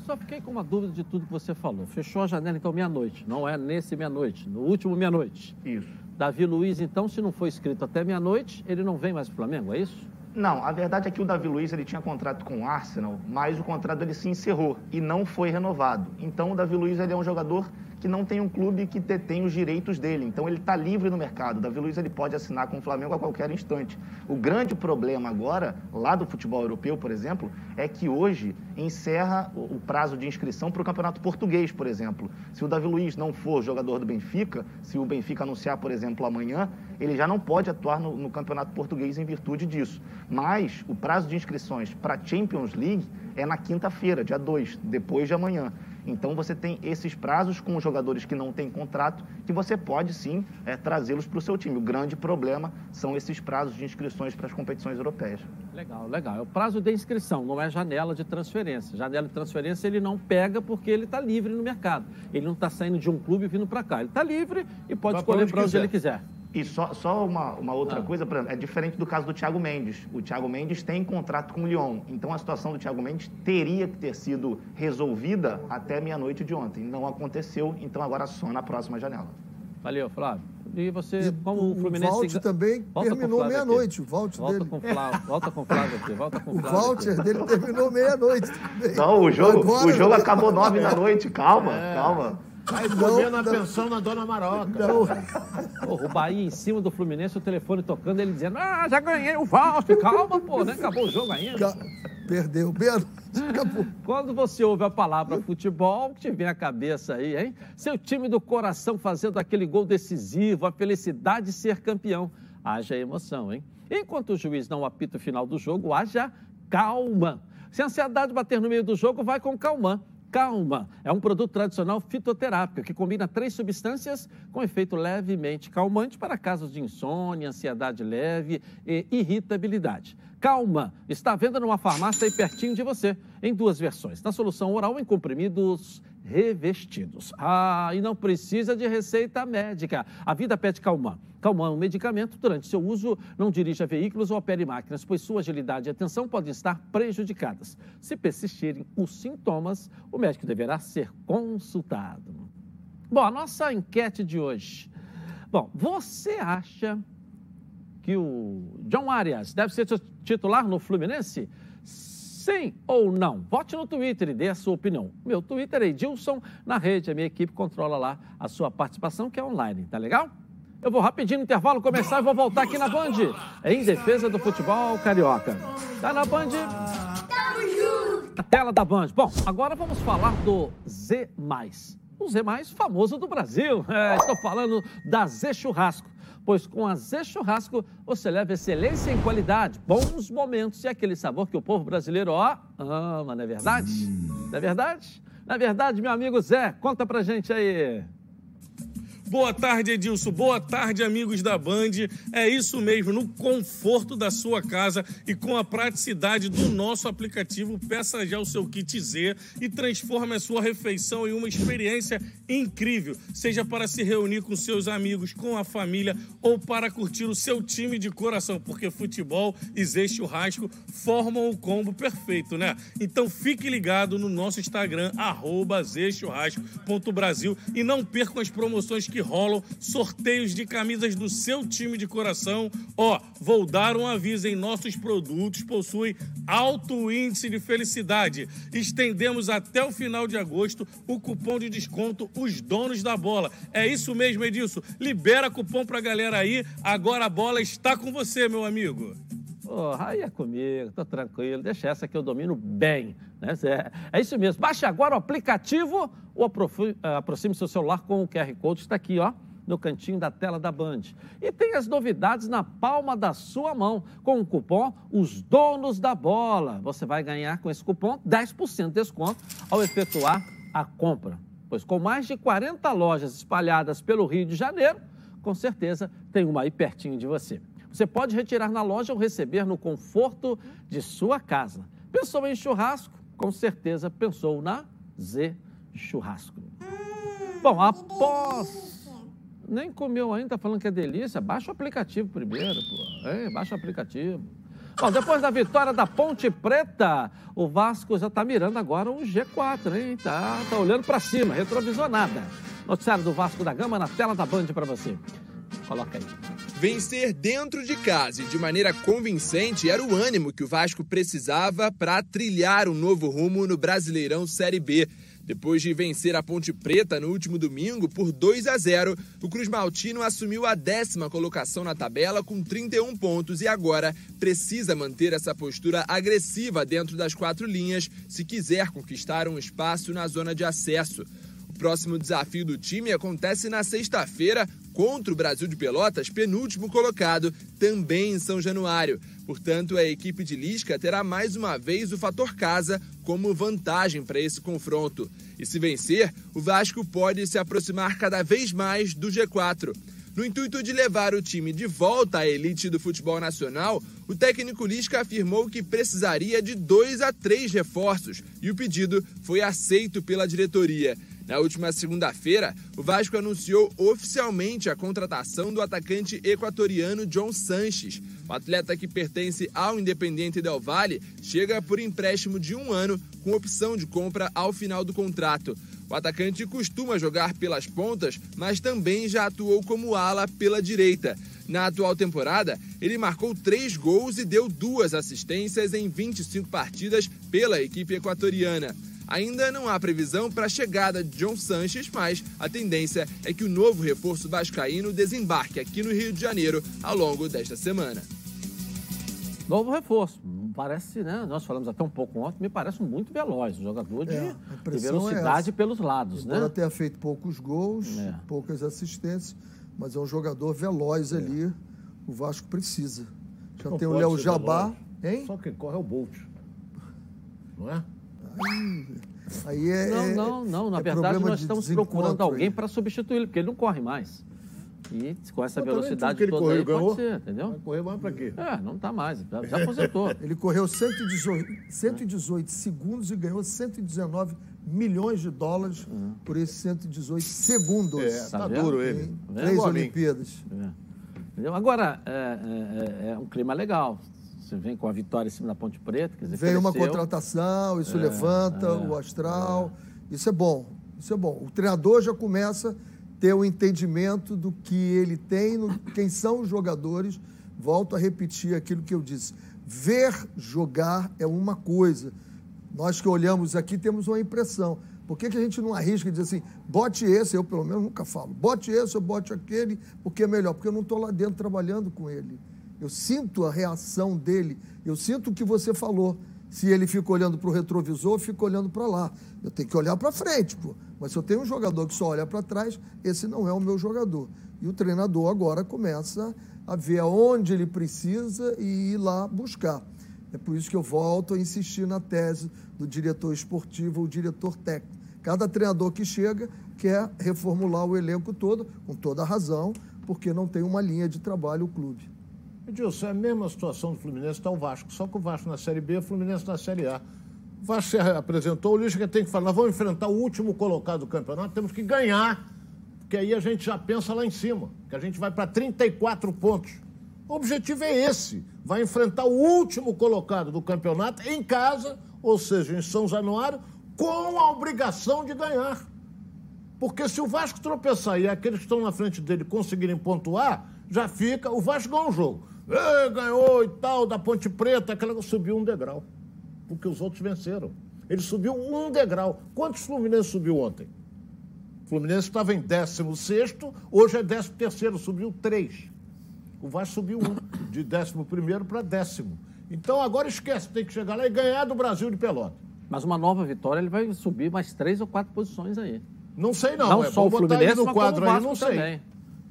S1: Só fiquei com uma dúvida de tudo que você falou. Fechou a janela, então, meia-noite. Não é nesse meia-noite, no último meia-noite.
S5: Isso.
S1: Davi Luiz, então, se não for escrito até meia-noite, ele não vem mais para o Flamengo, é isso?
S5: Não, a verdade é que o Davi Luiz ele tinha contrato com o Arsenal, mas o contrato dele se encerrou e não foi renovado. Então o Davi Luiz ele é um jogador que não tem um clube que detém os direitos dele. Então ele está livre no mercado. Davi Luiz ele pode assinar com o Flamengo a qualquer instante. O grande problema agora, lá do futebol europeu, por exemplo, é que hoje encerra o prazo de inscrição para o Campeonato Português, por exemplo. Se o Davi Luiz não for jogador do Benfica, se o Benfica anunciar, por exemplo, amanhã, ele já não pode atuar no, no Campeonato Português em virtude disso. Mas o prazo de inscrições para a Champions League é na quinta-feira, dia 2, depois de amanhã. Então você tem esses prazos com os jogadores que não têm contrato, que você pode sim é, trazê-los para o seu time. O grande problema são esses prazos de inscrições para as competições europeias.
S1: Legal, legal. É o prazo de inscrição, não é janela de transferência. Janela de transferência ele não pega porque ele está livre no mercado. Ele não está saindo de um clube e vindo para cá. Ele está livre e pode escolher para onde ele quiser.
S5: E só, só uma, uma outra ah. coisa, é diferente do caso do Thiago Mendes. O Thiago Mendes tem contrato com o Lyon, então a situação do Thiago Mendes teria que ter sido resolvida até meia-noite de ontem. Não aconteceu, então agora só na próxima janela.
S1: Valeu, Flávio. E você,
S2: e
S1: como o Fluminense...
S2: O Valt também terminou meia-noite, o Valt
S1: volta
S2: dele.
S1: Com Flávio, volta com o Flávio aqui, volta com o
S2: Flávio. O Valter dele terminou meia-noite também.
S5: Não, o jogo, agora, o jogo acabou nove da noite, calma, é. calma.
S3: Vai comer na pensão na Dona Maroca. Não.
S1: o Bahia em cima do Fluminense, o telefone tocando, ele dizendo, ah, já ganhei o Fausto, calma, pô, nem acabou o jogo ainda.
S2: Perdeu, Pedro. Acabou.
S1: Quando você ouve a palavra futebol, o que te vem à cabeça aí, hein? Seu time do coração fazendo aquele gol decisivo, a felicidade de ser campeão. Haja emoção, hein? Enquanto o juiz não apita o final do jogo, haja calma. Se a ansiedade bater no meio do jogo, vai com calma Calma é um produto tradicional fitoterápico que combina três substâncias com efeito levemente calmante para casos de insônia, ansiedade leve e irritabilidade. Calma está à venda numa farmácia aí pertinho de você, em duas versões. Na solução oral em comprimidos revestidos. Ah, e não precisa de receita médica. A vida pede Calman. Calman é um medicamento. Durante seu uso, não dirija veículos ou opere máquinas, pois sua agilidade e atenção podem estar prejudicadas. Se persistirem os sintomas, o médico deverá ser consultado. Bom, a nossa enquete de hoje. Bom, você acha que o John Arias deve ser titular no Fluminense? Sim ou não? Vote no Twitter e dê a sua opinião. Meu Twitter é Edilson na rede. A minha equipe controla lá a sua participação, que é online. Tá legal? Eu vou rapidinho no intervalo começar e vou voltar aqui na Band. Em defesa do futebol carioca. Tá na Band? A tela da Band. Bom, agora vamos falar do Z. O Z famoso do Brasil. É, estou falando da Z Churrasco pois com a Zé Churrasco você leva excelência em qualidade, bons momentos e aquele sabor que o povo brasileiro, ó, ama, não é verdade? Não é verdade? Na é verdade, meu amigo Zé, conta pra gente aí.
S8: Boa tarde, Edilson. Boa tarde, amigos da Band. É isso mesmo, no conforto da sua casa e com a praticidade do nosso aplicativo, peça já o seu kit Z e transforme a sua refeição em uma experiência incrível, seja para se reunir com seus amigos, com a família ou para curtir o seu time de coração, porque futebol e Zé Churrasco formam o combo perfeito, né? Então fique ligado no nosso Instagram, arroba zchurrasco.brasil e não percam as promoções que rolam sorteios de camisas do seu time de coração. Ó, vou dar um aviso em nossos produtos possuem alto índice de felicidade. Estendemos até o final de agosto o cupom de desconto Os Donos da Bola. É isso mesmo, Edilson. Libera cupom pra galera aí. Agora a bola está com você, meu amigo.
S1: Porra, é comigo, tô tranquilo, deixa essa que eu domino bem. Né? É, é isso mesmo. Baixe agora o aplicativo ou eh, aproxime seu celular com o QR Code, está aqui, ó, no cantinho da tela da Band. E tem as novidades na palma da sua mão, com o cupom Os Donos da Bola. Você vai ganhar com esse cupom 10% de desconto ao efetuar a compra. Pois com mais de 40 lojas espalhadas pelo Rio de Janeiro, com certeza tem uma aí pertinho de você. Você pode retirar na loja ou receber no conforto de sua casa. Pensou em churrasco? Com certeza pensou na Z Churrasco. Bom, após. Nem comeu ainda, tá falando que é delícia. Baixa o aplicativo primeiro, pô. É, baixa o aplicativo. Bom, depois da vitória da Ponte Preta, o Vasco já está mirando agora um G4, hein? Tá, tá olhando para cima, retrovisor nada. Noticiário do Vasco da Gama na tela da Band para você. Coloca aí.
S9: Vencer dentro de casa e de maneira convincente era o ânimo que o Vasco precisava para trilhar um novo rumo no Brasileirão Série B. Depois de vencer a Ponte Preta no último domingo por 2 a 0, o Cruz Maltino assumiu a décima colocação na tabela com 31 pontos e agora precisa manter essa postura agressiva dentro das quatro linhas se quiser conquistar um espaço na zona de acesso. O próximo desafio do time acontece na sexta-feira contra o Brasil de Pelotas, penúltimo colocado, também em São Januário. Portanto, a equipe de Lisca terá mais uma vez o fator casa como vantagem para esse confronto. E se vencer, o Vasco pode se aproximar cada vez mais do G4. No intuito de levar o time de volta à elite do futebol nacional, o técnico Lisca afirmou que precisaria de dois a três reforços e o pedido foi aceito pela diretoria. Na última segunda-feira, o Vasco anunciou oficialmente a contratação do atacante equatoriano John Sanches. O atleta que pertence ao Independiente Del Valle chega por empréstimo de um ano com opção de compra ao final do contrato. O atacante costuma jogar pelas pontas, mas também já atuou como ala pela direita. Na atual temporada, ele marcou três gols e deu duas assistências em 25 partidas pela equipe equatoriana. Ainda não há previsão para a chegada de John Sanches, mas a tendência é que o novo reforço vascaíno desembarque aqui no Rio de Janeiro ao longo desta semana.
S1: Novo reforço. Parece, né? Nós falamos até um pouco ontem, me parece muito veloz, um jogador de, é, de velocidade é pelos lados,
S2: Embora
S1: né?
S2: tenha feito poucos gols, é. poucas assistências, mas é um jogador veloz é. ali. O Vasco precisa. Já Não tem o Léo Jabá,
S3: hein? Só quem corre é o Bolt. Não é?
S2: Aí é.
S1: Não, não, não. Na
S2: é
S1: verdade, nós estamos procurando alguém para substituí-lo, porque ele não corre mais. E com essa
S3: Eu
S1: velocidade
S3: que ele
S1: toda
S3: correu,
S1: aí,
S3: ganhou.
S1: pode ser, entendeu?
S3: Vai correr mais pra quê?
S1: É, não está mais, já, aposentou. [LAUGHS]
S2: Ele correu 118, 118 segundos e ganhou 119 milhões de dólares por esses 118 segundos.
S3: É, tá,
S1: Tá vendo?
S3: duro ele.
S1: Vendo?
S2: três. Olimpíadas.
S1: É. Agora, é, é- é um clima legal. Você vem com a vitória em cima da Ponte Preta, quer dizer,
S2: uma
S1: cresceu.
S2: contratação,
S3: É,
S2: isso levanta o astral. Isso é bom. Isso é bom. O treinador já começa a ter o entendimento do que ele tem, no- quem são os jogadores. Volto a repetir aquilo que eu disse. Ver jogar é uma coisa. Nós que olhamos aqui temos uma impressão. Por que, que a gente não arrisca e diz assim, bote esse, eu pelo menos nunca falo, bote esse ou bote aquele, porque é melhor, porque eu não estou lá dentro trabalhando com ele. Eu sinto a reação dele, eu sinto o que você falou. Se ele fica olhando para o retrovisor, fica olhando para lá. Eu tenho que olhar para frente, pô. Mas se eu tenho um jogador que só olha para trás, esse não é o meu jogador. E o treinador agora começa a ver aonde ele precisa e ir lá buscar. É por isso que eu volto a insistir na tese do diretor esportivo ou diretor técnico. Cada treinador que chega quer reformular o elenco todo, com toda a razão, porque não tem uma linha de trabalho o clube.
S3: Edilson, é a mesma situação do Fluminense, está o Vasco. Só que o Vasco na Série B, o Fluminense na Série A. O Vasco se apresentou, o Lisca tem que falar, vamos enfrentar o último colocado do campeonato, temos que ganhar, porque aí a gente já pensa lá em cima, que a gente vai para 34 pontos. O objetivo é esse, vai enfrentar o último colocado do campeonato em casa, ou seja, em São Januário, com a obrigação de ganhar. Porque se o Vasco tropeçar e aqueles que estão na frente dele conseguirem pontuar, já fica. O Vasco ganhou um jogo. Ê, ganhou e tal, da Ponte Preta, aquela subiu um degrau. Porque os outros venceram. Ele subiu um degrau. Quantos Fluminense subiu ontem? O Fluminense estava em 16, hoje é 13, subiu três. O Vasco subiu um, de 11 para décimo. Então agora esquece, tem que chegar lá e ganhar do Brasil de Pelota.
S1: Mas uma nova vitória, ele vai subir mais três ou quatro posições aí.
S3: Não sei não,
S1: Não
S3: é
S1: só o Fluminense,
S3: no quadro aí, não sei.
S1: também.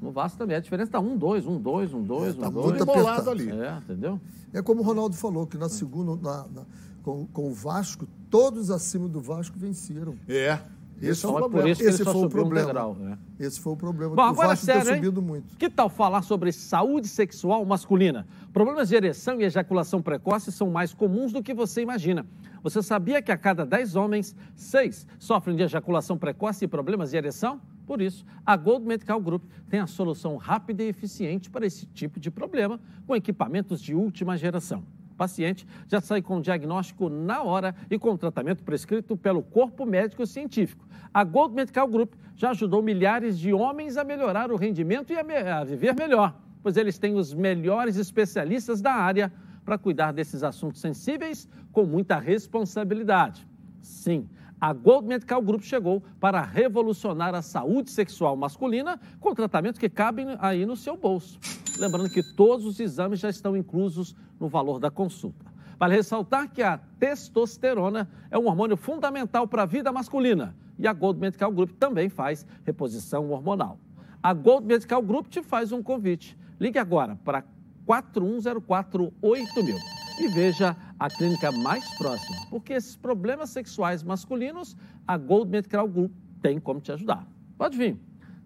S1: No Vasco também. A diferença está um, dois, um, dois, um, dois,
S2: tá
S1: um, dois,
S2: muito apertado.
S3: ali.
S1: É, entendeu?
S2: É como o Ronaldo falou, que na segunda, na- na- com, com o Vasco, todos acima do Vasco venceram.
S3: É. Esse é o problema.
S2: Esse foi o
S1: um
S2: problema.
S1: degrau. é.
S2: Esse foi o problema,
S1: Bom,
S2: que o
S1: agora
S2: Vasco
S1: sério,
S2: tem
S1: hein?
S2: subido muito.
S1: Que tal falar sobre saúde sexual masculina? Problemas de ereção e ejaculação precoce são mais comuns do que você imagina. Você sabia que a cada 10 homens, 6 sofrem de ejaculação precoce e problemas de ereção? Por isso, a Gold Medical Group tem a solução rápida e eficiente para esse tipo de problema, com equipamentos de última geração. O paciente já sai com o diagnóstico na hora e com o tratamento prescrito pelo corpo médico científico. A Gold Medical Group já ajudou milhares de homens a melhorar o rendimento e a, me- a viver melhor, pois eles têm os melhores especialistas da área para cuidar desses assuntos sensíveis com muita responsabilidade. Sim, a Gold Medical Group chegou para revolucionar a saúde sexual masculina com tratamento que cabe aí no seu bolso. Lembrando que todos os exames já estão inclusos no valor da consulta. Vale ressaltar que a testosterona é um hormônio fundamental para a vida masculina e a Gold Medical Group também faz reposição hormonal. A Gold Medical Group te faz um convite. Ligue agora para 41048000 e veja a clínica mais próxima, porque esses problemas sexuais masculinos, a Gold Medical Group tem como te ajudar. Pode vir.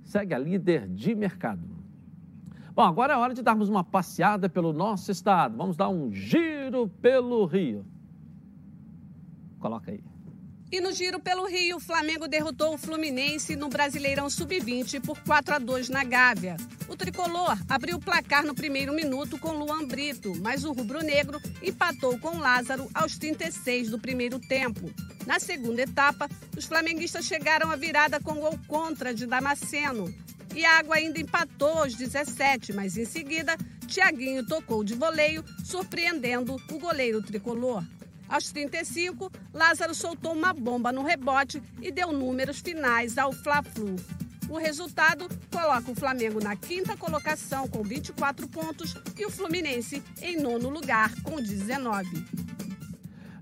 S1: Segue a líder de mercado. Bom, agora é hora de darmos uma passeada pelo nosso estado. Vamos dar um giro pelo Rio. Coloca aí.
S10: E no giro pelo Rio, o Flamengo derrotou o Fluminense no Brasileirão Sub-20 por 4 a 2 na Gávea. O tricolor abriu o placar no primeiro minuto com Luan Brito, mas o rubro-negro empatou com Lázaro aos 36 do primeiro tempo. Na segunda etapa, os flamenguistas chegaram à virada com gol contra de Damasceno. Iago ainda empatou aos 17, mas em seguida, Thiaguinho tocou de voleio, surpreendendo o goleiro tricolor. Aos 35, Lázaro soltou uma bomba no rebote e deu números finais ao Fla-Flu. O resultado coloca o Flamengo na quinta colocação com 24 pontos e o Fluminense em nono lugar com 19.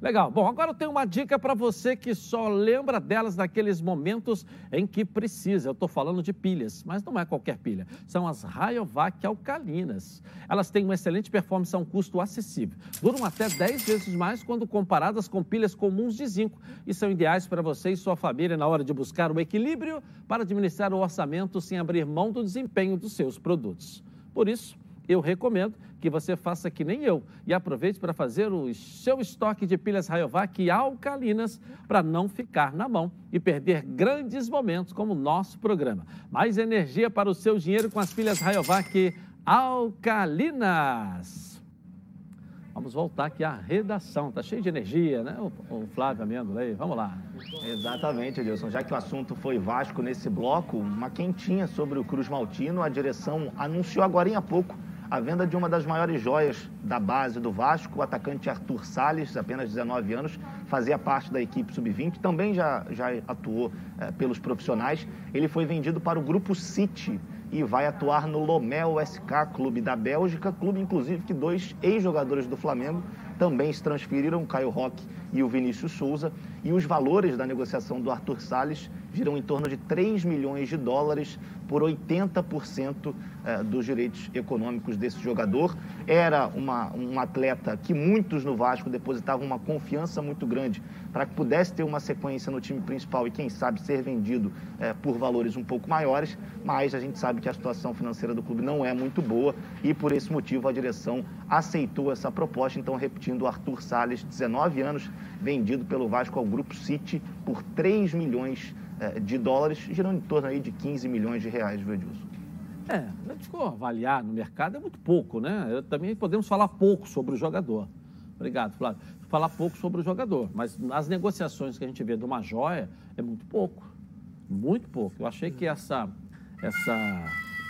S1: Legal. Bom, agora eu tenho uma dica para você que só lembra delas naqueles momentos em que precisa. Eu estou falando de pilhas, mas não é qualquer pilha. São as Rayovac alcalinas. Elas têm uma excelente performance a um custo acessível. Duram até 10 vezes mais quando comparadas com pilhas comuns de zinco e são ideais para você e sua família na hora de buscar o equilíbrio para administrar o orçamento sem abrir mão do desempenho dos seus produtos. Por isso, eu recomendo que você faça que nem eu e aproveite para fazer o seu estoque de pilhas Rayovac alcalinas para não ficar na mão e perder grandes momentos como o nosso programa. Mais energia para o seu dinheiro com as pilhas Rayovac alcalinas. Vamos voltar aqui à redação, tá cheio de energia, né? O, Flávio Amêndola aí, vamos lá.
S5: Exatamente, Edilson. Já que o assunto foi Vasco nesse bloco, uma quentinha sobre o Cruz Maltino, a direção anunciou agora há pouco a venda de uma das maiores joias da base do Vasco, o atacante Arthur Salles, apenas 19 anos, fazia parte da equipe sub-20, também já, já atuou é, pelos profissionais. Ele foi vendido para o grupo City e vai atuar no Lomel SK, clube da Bélgica, clube inclusive que dois ex-jogadores do Flamengo também se transferiram, Caio Roque e o Vinícius Souza, e os valores da negociação do Arthur Salles giram em torno de 3 milhões de dólares por 80% eh, dos direitos econômicos desse jogador. Era uma, um atleta que muitos no Vasco depositavam uma confiança muito grande para que pudesse ter uma sequência no time principal e, quem sabe, ser vendido eh, por valores um pouco maiores, mas a gente sabe que a situação financeira do clube não é muito boa e, por esse motivo, a direção aceitou essa proposta. Então, repetindo, o Arthur Salles, 19 anos, vendido pelo Vasco ao Grupo City por 3 milhões é, de dólares, girando em torno aí de 15 milhões de reais, viu, Edilson?
S1: É, gente for avaliar no mercado é muito pouco, né? Também podemos falar pouco sobre o jogador. Obrigado, Flávio. Falar pouco sobre o jogador, mas nas negociações que a gente vê de uma joia é muito pouco. Muito pouco. Eu achei que essa, essa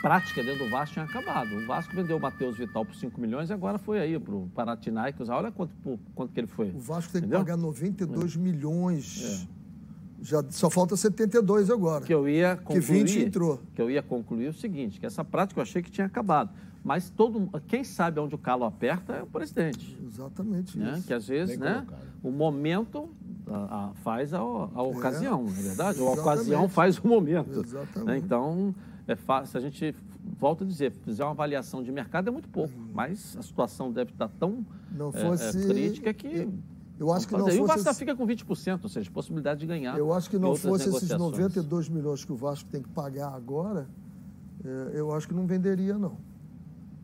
S1: prática dentro do Vasco tinha acabado. O Vasco vendeu o Matheus Vital por 5 milhões e agora foi aí para o Paratinaicos. Olha quanto, quanto que ele foi.
S2: O Vasco tem Entendeu? que pagar 92 é. milhões. É. Já só falta 72 agora.
S1: Que eu ia concluir.
S2: Que 20 entrou.
S1: Que eu ia concluir o seguinte, que essa prática eu achei que tinha acabado. Mas todo, quem sabe onde o calo aperta é o presidente.
S2: Exatamente
S1: né?
S2: isso.
S1: Que às vezes, Bem né, colocado. o momento a, a, faz a, a é, ocasião, não é verdade? Ou a ocasião faz o momento. Exatamente. Né? Então, é fácil, se a gente, volta a dizer, fizer uma avaliação de mercado é muito pouco, mas a situação deve estar tão
S2: não fosse, é,
S1: é, crítica que...
S2: Eu acho que não fosse...
S1: E o Vasco esse... fica com 20%, ou seja, possibilidade de ganhar.
S2: Eu acho que não fosse esses 92 milhões que o Vasco tem que pagar agora, é, eu acho que não venderia, não.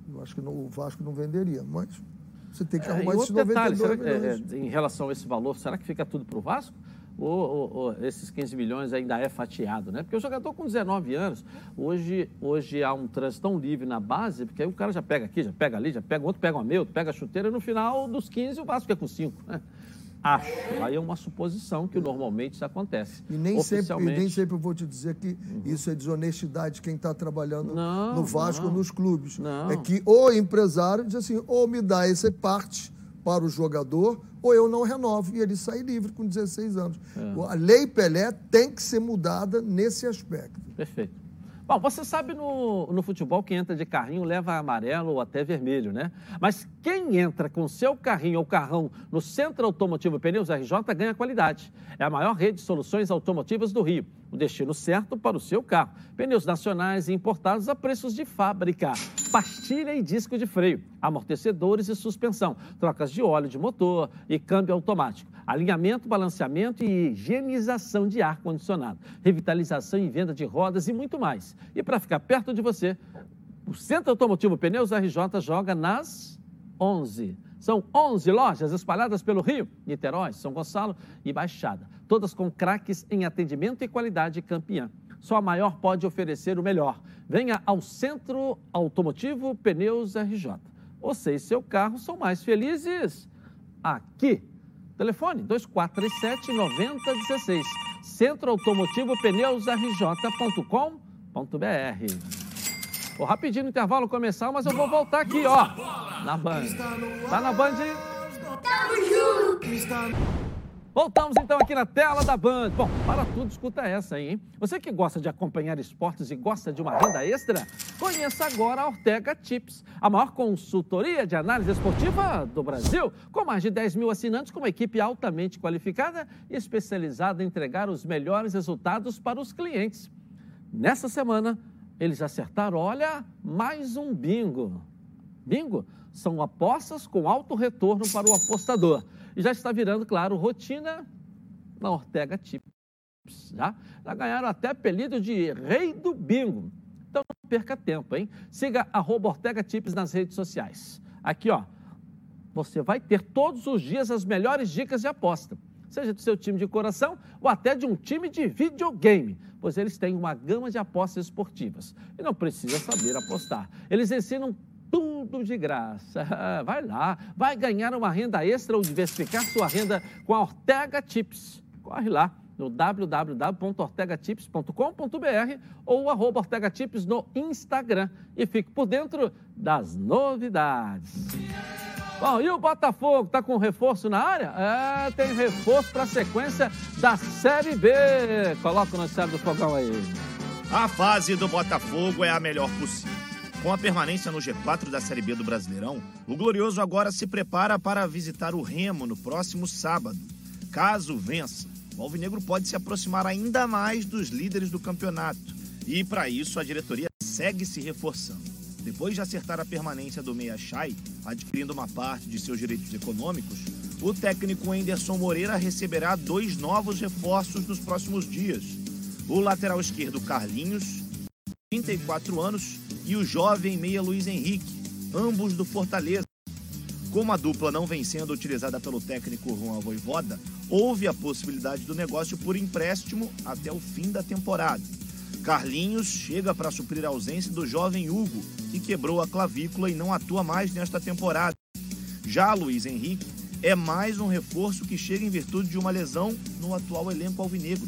S2: Eu acho que não, o Vasco não venderia, mas você tem que é, arrumar esses 92 detalhe.
S1: Que, é, em relação a esse valor, será que fica tudo para o Vasco? Ou, ou, esses 15 milhões ainda é fatiado, né? Porque o jogador com 19 anos, hoje, hoje há um trânsito tão livre na base, porque aí o cara já pega aqui, já pega ali, já pega outro, pega uma meia, outro pega a chuteira, e no final dos 15 o Vasco fica com 5. Né? Acho. Aí é uma suposição que normalmente isso acontece.
S2: E nem, sempre, e nem sempre eu vou te dizer que uhum. isso é desonestidade de quem está trabalhando não, no Vasco ou nos clubes.
S1: Não.
S2: É que o empresário diz assim, ou me dá essa parte para o jogador, ou eu não renovo. E ele sai livre com 16 anos. É. A lei Pelé tem que ser mudada nesse aspecto.
S1: Perfeito. Bom, você sabe no, no futebol que entra de carrinho leva amarelo ou até vermelho, né? Mas quem entra com seu carrinho ou carrão no Centro Automotivo Pneus RJ ganha qualidade. É a maior rede de soluções automotivas do Rio. O destino certo para o seu carro. Pneus nacionais e importados a preços de fábrica. Pastilha e disco de freio. Amortecedores e suspensão. Trocas de óleo de motor e câmbio automático. Alinhamento, balanceamento e higienização de ar-condicionado. Revitalização e venda de rodas e muito mais. E para ficar perto de você, o Centro Automotivo Pneus RJ joga nas 11. São 11 lojas espalhadas pelo Rio, Niterói, São Gonçalo e Baixada. Todas com craques em atendimento e qualidade campeã. Só a maior pode oferecer o melhor. Venha ao Centro Automotivo Pneus RJ. Você e seu carro são mais felizes aqui. Telefone 2437-9016. Centro Automotivo Pneus RJ.com.br. Vou rapidinho no intervalo começar, mas eu vou voltar aqui, ó. Na Band. Tá na Band? Tamo junto! Voltamos então aqui na tela da Band. Bom, para tudo, escuta essa aí, hein? Você que gosta de acompanhar esportes e gosta de uma renda extra, conheça agora a Ortega Tips, a maior consultoria de análise esportiva do Brasil, com mais de 10 mil assinantes, com uma equipe altamente qualificada e especializada em entregar os melhores resultados para os clientes. Nessa semana, eles acertaram, olha, mais um bingo. Bingo são apostas com alto retorno para o apostador já está virando, claro, rotina na Ortega Tips. Já, já ganharam até apelido de Rei do Bingo. Então não perca tempo, hein? Siga arroba Ortega Tips nas redes sociais. Aqui, ó, você vai ter todos os dias as melhores dicas de aposta, seja do seu time de coração ou até de um time de videogame, pois eles têm uma gama de apostas esportivas e não precisa saber apostar. Eles ensinam tudo de graça. [LAUGHS] Vai lá, vai ganhar uma renda extra ou diversificar sua renda com a Ortega Tips. Corre lá no www.ortegatips.com.br ou arroba Ortega Tips no Instagram e fique por dentro das novidades. Bom, e o Botafogo está com reforço na área? É, tem reforço para a sequência da Série B. Coloca o noticiário do fogão aí.
S5: A fase do Botafogo é a melhor possível. Com a permanência no G4 da Série B do Brasileirão, o Glorioso agora se prepara para visitar o Remo no próximo sábado. Caso vença, o Alvinegro pode se aproximar ainda mais dos líderes do campeonato. E para isso a diretoria segue se reforçando. Depois de acertar a permanência do Meia Chai, adquirindo uma parte de seus direitos econômicos, o técnico Anderson Moreira receberá dois novos reforços nos próximos dias. O lateral esquerdo Carlinhos, 34 anos, e o jovem meia Luiz Henrique, ambos do Fortaleza. Como a dupla não vem sendo utilizada pelo técnico Juan Voivoda, houve a possibilidade do negócio por empréstimo até o fim da temporada. Carlinhos chega para suprir a ausência do jovem Hugo, que quebrou a clavícula e não atua mais nesta temporada. Já Luiz Henrique é mais um reforço que chega em virtude de uma lesão no atual elenco alvinegro.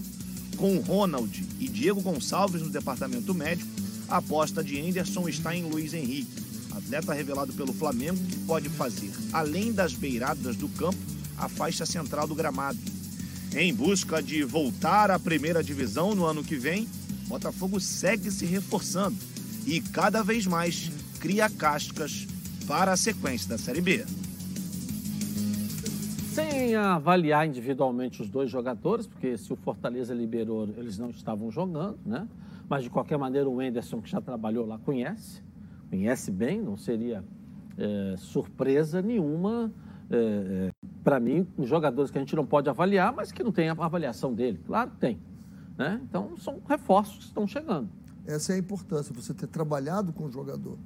S5: Com Ronald e Diego Gonçalves no departamento médico, a aposta de Henderson está em Luiz Henrique, atleta revelado pelo Flamengo que pode fazer, além das beiradas do campo, a faixa central do gramado. Em busca de voltar à primeira divisão no ano que vem, Botafogo segue se reforçando e cada vez mais cria cascas para a sequência da Série B.
S1: Sem avaliar individualmente os dois jogadores, porque se o Fortaleza liberou, eles não estavam jogando, né? mas de qualquer maneira o Enderson, que já trabalhou lá, conhece, conhece bem, não seria é, surpresa nenhuma. É, é, para mim, os jogadores que a gente não pode avaliar, mas que não tem a avaliação dele. Claro que tem. Né? Então, são reforços que estão chegando.
S2: Essa é a importância, você ter trabalhado com o jogador.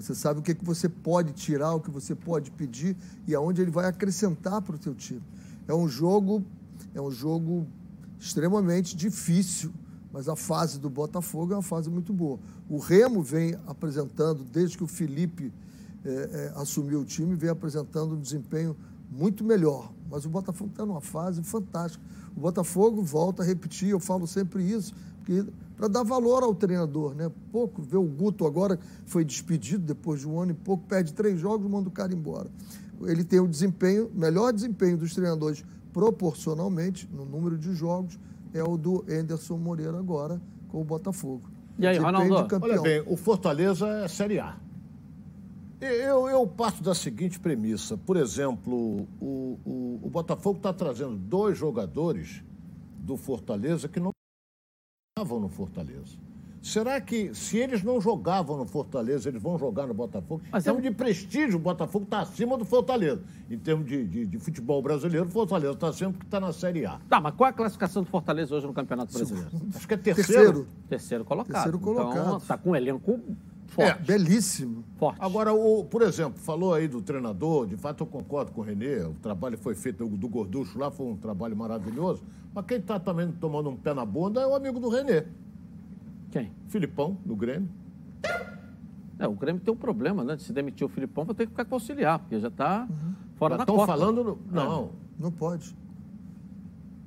S2: Você sabe o que, que você pode tirar, o que você pode pedir e aonde ele vai acrescentar para o teu time. É um jogo, é um jogo extremamente difícil mas a fase do Botafogo é uma fase muito boa. O Remo vem apresentando, desde que o Felipe é, é, assumiu o time, vem apresentando um desempenho muito melhor. Mas o Botafogo está numa fase fantástica. O Botafogo, volta a repetir, eu falo sempre isso, para dar valor ao treinador, né? Pouco, ver o Guto agora foi despedido depois de um ano e pouco, perde três jogos, manda o cara embora. Ele tem o desempenho, melhor desempenho dos treinadores proporcionalmente no número de jogos é o do Enderson Moreira agora com o Botafogo.
S1: E aí, Ronaldo?
S3: Olha bem, o Fortaleza é Série A. Eu, eu parto da seguinte premissa. Por exemplo, o, o, o Botafogo está trazendo dois jogadores do Fortaleza que não estavam no Fortaleza. Será que, se eles não jogavam no Fortaleza, eles vão jogar no Botafogo? Mas em termos é um... de prestígio, o Botafogo está acima do Fortaleza. Em termos de, de, de futebol brasileiro, o Fortaleza está acima porque está na Série A.
S1: Tá, mas qual é a classificação do Fortaleza hoje no Campeonato Brasileiro?
S3: Acho que é terceiro.
S1: Terceiro, terceiro colocado. Terceiro colocado. Então, está com um elenco forte. É,
S2: belíssimo.
S1: Forte.
S3: Agora, o, por exemplo, falou aí do treinador, de fato eu concordo com o Renê, o trabalho foi feito do, do Gorducho lá, foi um trabalho maravilhoso, mas quem está também tomando um pé na bunda é o amigo do Renê.
S1: Quem?
S3: Filipão, do Grêmio.
S1: É, o Grêmio tem um problema, né? De se demitir o Filipão, vai ter que ficar com auxiliar, porque já está uhum. fora já da
S3: Estão falando... No... Não.
S2: É. Não pode.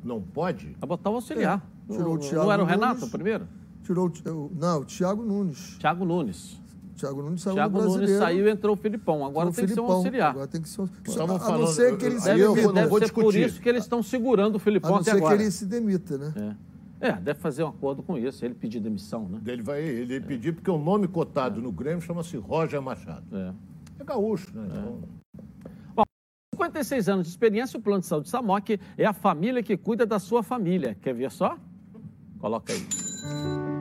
S3: Não pode?
S1: Vai botar o auxiliar. É. Tirou o, o Thiago Não era o Renato Nunes, primeiro?
S2: Tirou o... Não, o Thiago Nunes.
S1: Thiago Nunes.
S2: Thiago Nunes saiu
S1: Thiago. Nunes saiu e entrou o Filipão. Agora
S2: Entrou
S1: tem
S2: o
S1: que ser um
S2: Filipão.
S1: auxiliar.
S2: Agora tem que ser um...
S3: Estamos
S2: a
S3: falando-
S2: não ser que ele se
S3: aí
S1: Deve,
S3: eu
S2: demita.
S3: vou-
S1: deve ser por
S3: discutir.
S1: isso que eles estão segurando o
S2: A
S1: Filipão
S2: não
S1: até
S2: ser que
S1: agora.
S2: ele se demita, né?
S1: É. É, deve fazer um acordo com isso, ele pedir demissão, né?
S3: Ele vai ele pedir, porque o nome cotado no Grêmio chama-se Roger Machado.
S1: É.
S3: É gaúcho, né? Então,
S1: 56 anos de experiência, o plano de saúde Samok é a família que cuida da sua família. Quer ver só? Coloca aí.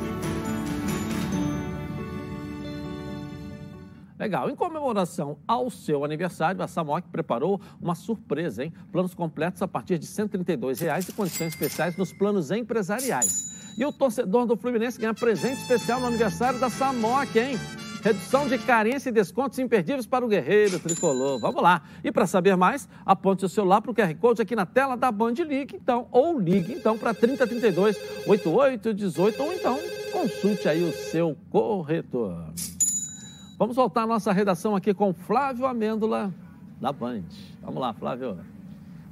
S1: Legal. Em comemoração ao seu aniversário, a Samok preparou uma surpresa, hein? Planos completos a partir de 132 reais e condições especiais nos planos empresariais. E o torcedor do Fluminense ganha presente especial no aniversário da Samok, hein? Redução de carência e descontos imperdíveis para o guerreiro tricolor. Vamos lá. E para saber mais, aponte o celular para o QR Code aqui na tela da Band Ligue, então, ou ligue então para 3032 8818 ou então consulte aí o seu corretor. Vamos voltar à nossa redação aqui com Flávio Amêndola, da Band. Vamos lá, Flávio.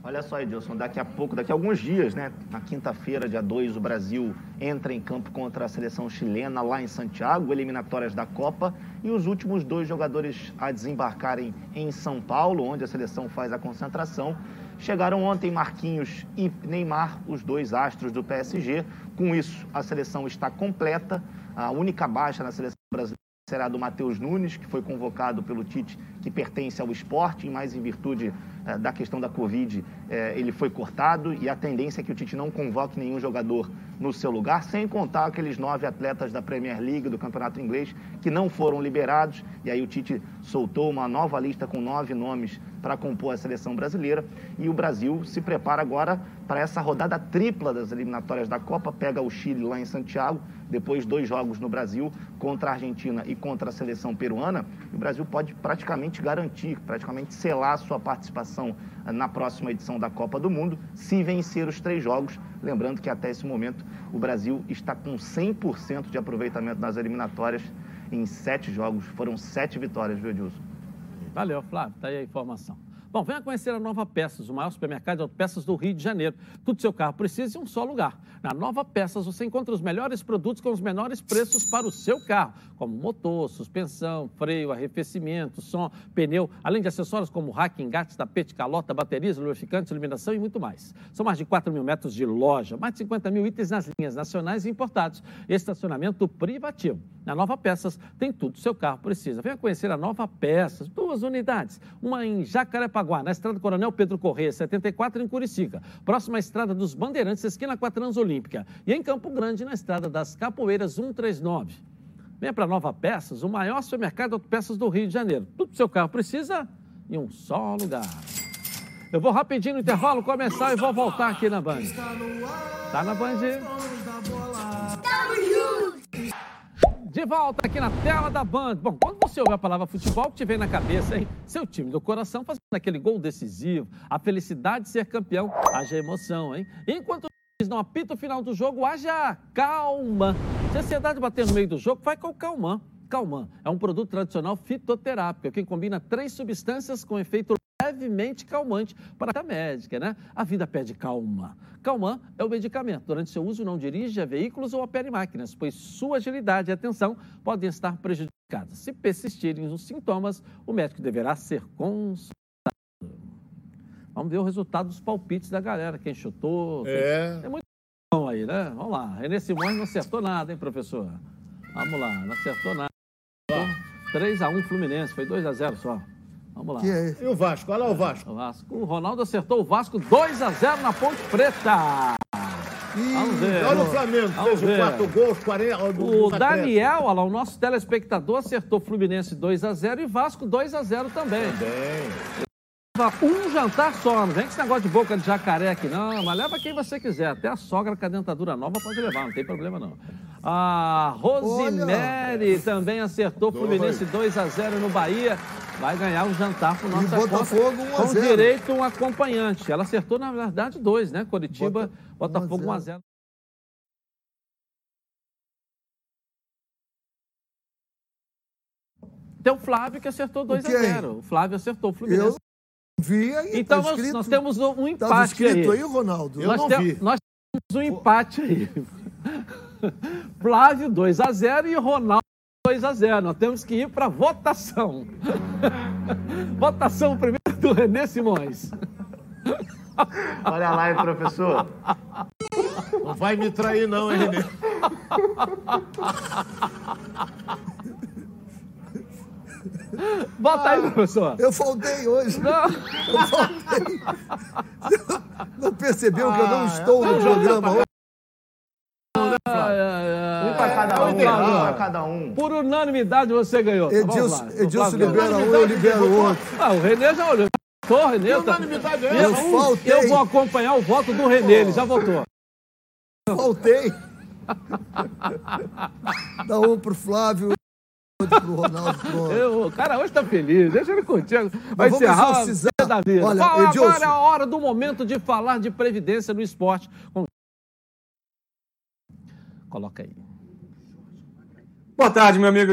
S5: Olha só, Edilson, daqui a pouco, daqui a alguns dias, né? Na quinta-feira, dia 2, o Brasil entra em campo contra a seleção chilena lá em Santiago, eliminatórias da Copa. E os últimos dois jogadores a desembarcarem em São Paulo, onde a seleção faz a concentração, chegaram ontem Marquinhos e Neymar, os dois astros do PSG. Com isso, a seleção está completa. A única baixa na seleção brasileira será do Matheus Nunes, que foi convocado pelo Tite, que pertence ao esporte, mas em virtude eh, da questão da Covid, eh, ele foi cortado e a tendência é que o Tite não convoque nenhum jogador no seu lugar, sem contar aqueles nove atletas da Premier League, do Campeonato Inglês, que não foram liberados, e aí o Tite soltou uma nova lista com nove nomes para compor a seleção brasileira, e o Brasil se prepara agora para essa rodada tripla das eliminatórias da Copa, pega o Chile lá em Santiago, depois dois jogos no Brasil, contra a Argentina e contra a seleção peruana, e o Brasil pode praticamente garantir, praticamente selar sua participação eh, na próxima edição da Copa do Mundo, se vencer os três jogos. Lembrando que até esse momento o Brasil está com 100% de aproveitamento nas eliminatórias em sete jogos. Foram sete vitórias, viu, Edilson?
S1: Valeu, Flávio. Tá aí a informação. Bom, venha conhecer a Nova Peças, o maior supermercado de autopeças do Rio de Janeiro. Tudo seu carro precisa em um só lugar. Na Nova Peças você encontra os melhores produtos com os menores preços para o seu carro, como motor, suspensão, freio, arrefecimento, som, pneu, além de acessórios como rack, engate, tapete, calota, baterias, lubrificantes, iluminação e muito mais. São mais de 4 mil metros de loja, mais de 50 mil itens nas linhas nacionais e importados. Estacionamento privativo. Na Nova Peças tem tudo seu carro precisa. Venha conhecer a Nova Peças, duas unidades, uma em Jacarepaguá, na Estrada Coronel Pedro Corrêa, 74 em Curicica, próxima à Estrada dos Bandeirantes, esquina com a Transolímpica, e em Campo Grande, na Estrada das Capoeiras 139. Venha para Nova Peças, o maior supermercado de autopeças do Rio de Janeiro. Tudo que seu carro precisa em um só lugar. Eu vou rapidinho no intervalo começar e vou voltar aqui na Band. Tá na Band? De volta aqui na tela da Band. Bom, quando você ouve a palavra futebol, o que te vem na cabeça, hein? Seu time do coração fazendo aquele gol decisivo, a felicidade de ser campeão, haja emoção, hein? Enquanto o não apita o final do jogo, haja calma. Se a ansiedade bater no meio do jogo, vai com o calmã. Calmã é um produto tradicional fitoterápico que combina três substâncias com efeito levemente calmante para a médica, né? A vida pede calma. Calmã é o medicamento. Durante seu uso, não dirija veículos ou opere máquinas, pois sua agilidade e atenção podem estar prejudicadas. Se persistirem os sintomas, o médico deverá ser consultado. Vamos ver o resultado dos palpites da galera, quem chutou.
S3: É.
S1: Tem, tem muito bom aí, né? Vamos lá. René Simões não acertou nada, hein, professor? Vamos lá, não acertou nada. 3x1 Fluminense, foi 2x0 só. Vamos lá.
S2: Que é esse?
S3: E o Vasco? Olha lá o Vasco.
S1: O Vasco. O Ronaldo acertou o Vasco 2 a 0 na Ponte Preta. Vamos ver.
S3: Olha o Flamengo,
S1: Vamos
S3: fez o
S1: ver.
S3: quatro gols, 40.
S1: O. Daniel, olha lá, o nosso telespectador acertou Fluminense 2x0 e Vasco 2x0 também. Um jantar só, não vem com esse negócio de boca de jacaré aqui, não, mas leva quem você quiser. Até a sogra com a dentadura nova pode levar, não tem problema não. A Rosemary também acertou Fluminense 2x0 no Bahia. Vai ganhar um jantar por nossa
S2: Botafogo,
S1: conta,
S2: 1 a
S1: com
S2: 0.
S1: direito a um acompanhante. Ela acertou, na verdade, dois, né? Curitiba, Botafogo 1x0. Tem o Flávio que acertou 2x0. O Flávio acertou o Fluminense.
S2: Eu vi aí.
S1: Então
S2: tá
S1: nós, nós temos um empate
S2: Tava escrito
S1: aí.
S2: aí, Ronaldo.
S1: nós, tem- nós temos um empate aí. [LAUGHS] Flávio 2x0 e Ronaldo 2x0. Nós temos que ir para votação. votação primeiro do Renê Simões.
S11: Olha lá, hein, professor.
S3: Não vai me trair, não, hein, Renê?
S1: Bota aí, professor.
S2: Eu faltei hoje.
S1: Não.
S2: Eu faltei. Não percebeu que eu não
S3: Ah,
S2: estou no
S3: é.
S2: programa hoje?
S11: Um pra cada um, um pra cada um.
S1: Por unanimidade você ganhou. Vamos
S2: Edilson. Edilson libera um, eu libero o outro.
S1: Ah, o Renê já olhou. O Renê.
S3: Que
S1: tá-
S3: unanimidade é
S1: eu,
S2: faltei.
S1: eu vou acompanhar o voto do Renê, ele já votou.
S2: Faltei. Dá um pro Flávio, pro Ronaldo. Pronto.
S1: Eu, o cara hoje tá feliz, deixa ele curtir. Vai
S2: vamos
S1: encerrar vida da vida.
S2: Olha,
S1: Qual
S2: Edilson.
S1: agora é a hora do momento de falar de previdência no esporte. Coloca aí.
S12: Boa tarde, meu amigo.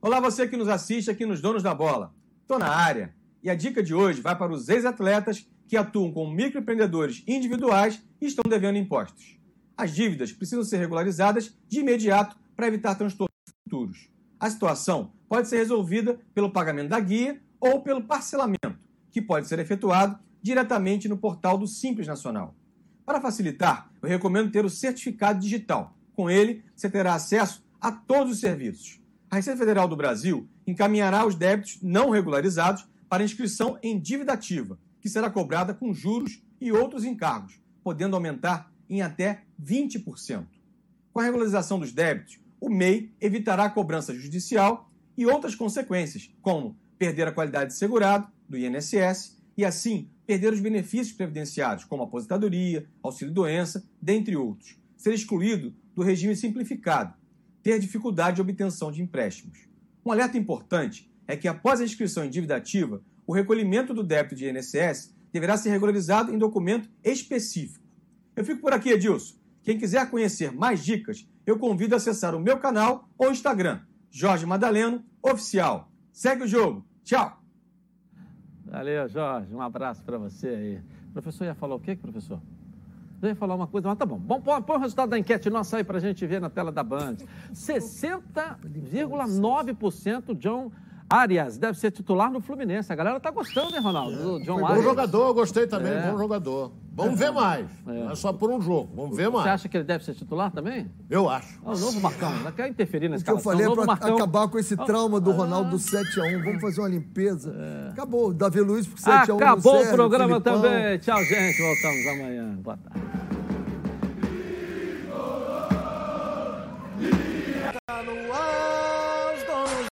S12: Olá, você que nos assiste aqui nos Donos da Bola. Estou na área. E a dica de hoje vai para os ex-atletas que atuam como microempreendedores individuais e estão devendo impostos. As dívidas precisam ser regularizadas de imediato para evitar transtornos futuros. A situação pode ser resolvida pelo pagamento da guia ou pelo parcelamento, que pode ser efetuado diretamente no portal do Simples Nacional. Para facilitar, eu recomendo ter o certificado digital. Com ele, você terá acesso a todos os serviços. A Receita Federal do Brasil encaminhará os débitos não regularizados para inscrição em dívida ativa, que será cobrada com juros e outros encargos, podendo aumentar em até 20%. Com a regularização dos débitos, o MEI evitará a cobrança judicial e outras consequências, como perder a qualidade de segurado do INSS e, assim, perder os benefícios previdenciários, como aposentadoria, auxílio-doença, dentre outros, ser excluído do regime simplificado, ter dificuldade de obtenção de empréstimos. Um alerta importante é que, após a inscrição em dívida ativa, o recolhimento do débito de INSS deverá ser regularizado em documento específico. Eu fico por aqui, Edilson. Quem quiser conhecer mais dicas, eu convido a acessar o meu canal ou Instagram, Jorge Madaleno Oficial. Segue o jogo. Tchau!
S1: Valeu, Jorge. Um abraço para você aí. Professor ia falar o quê, professor? Eu ia falar uma coisa, mas tá bom. Bom, põe, põe o resultado da enquete nossa aí para a gente ver na tela da Band. 60,9% John Arias deve ser titular no Fluminense. A galera tá gostando, hein, Ronaldo? Do John
S3: Bom
S1: Arias.
S3: jogador, gostei também,
S1: É.
S3: bom jogador. Vamos ver mais. Não é só por um jogo, vamos ver
S1: Você
S3: mais.
S1: acha que ele deve ser titular também?
S3: Eu acho.
S1: Ah, o novo Marcão. Não quer interferir na
S2: O que eu
S1: escalação.
S2: falei é pra
S1: Marcão.
S2: acabar com esse trauma do Ronaldo do 7x1. Vamos fazer uma limpeza. Acabou. Davi Luiz por 7x1. no
S1: Acabou o programa
S2: Filipão.
S1: também. Tchau, gente. Voltamos amanhã. Boa tarde.
S2: الله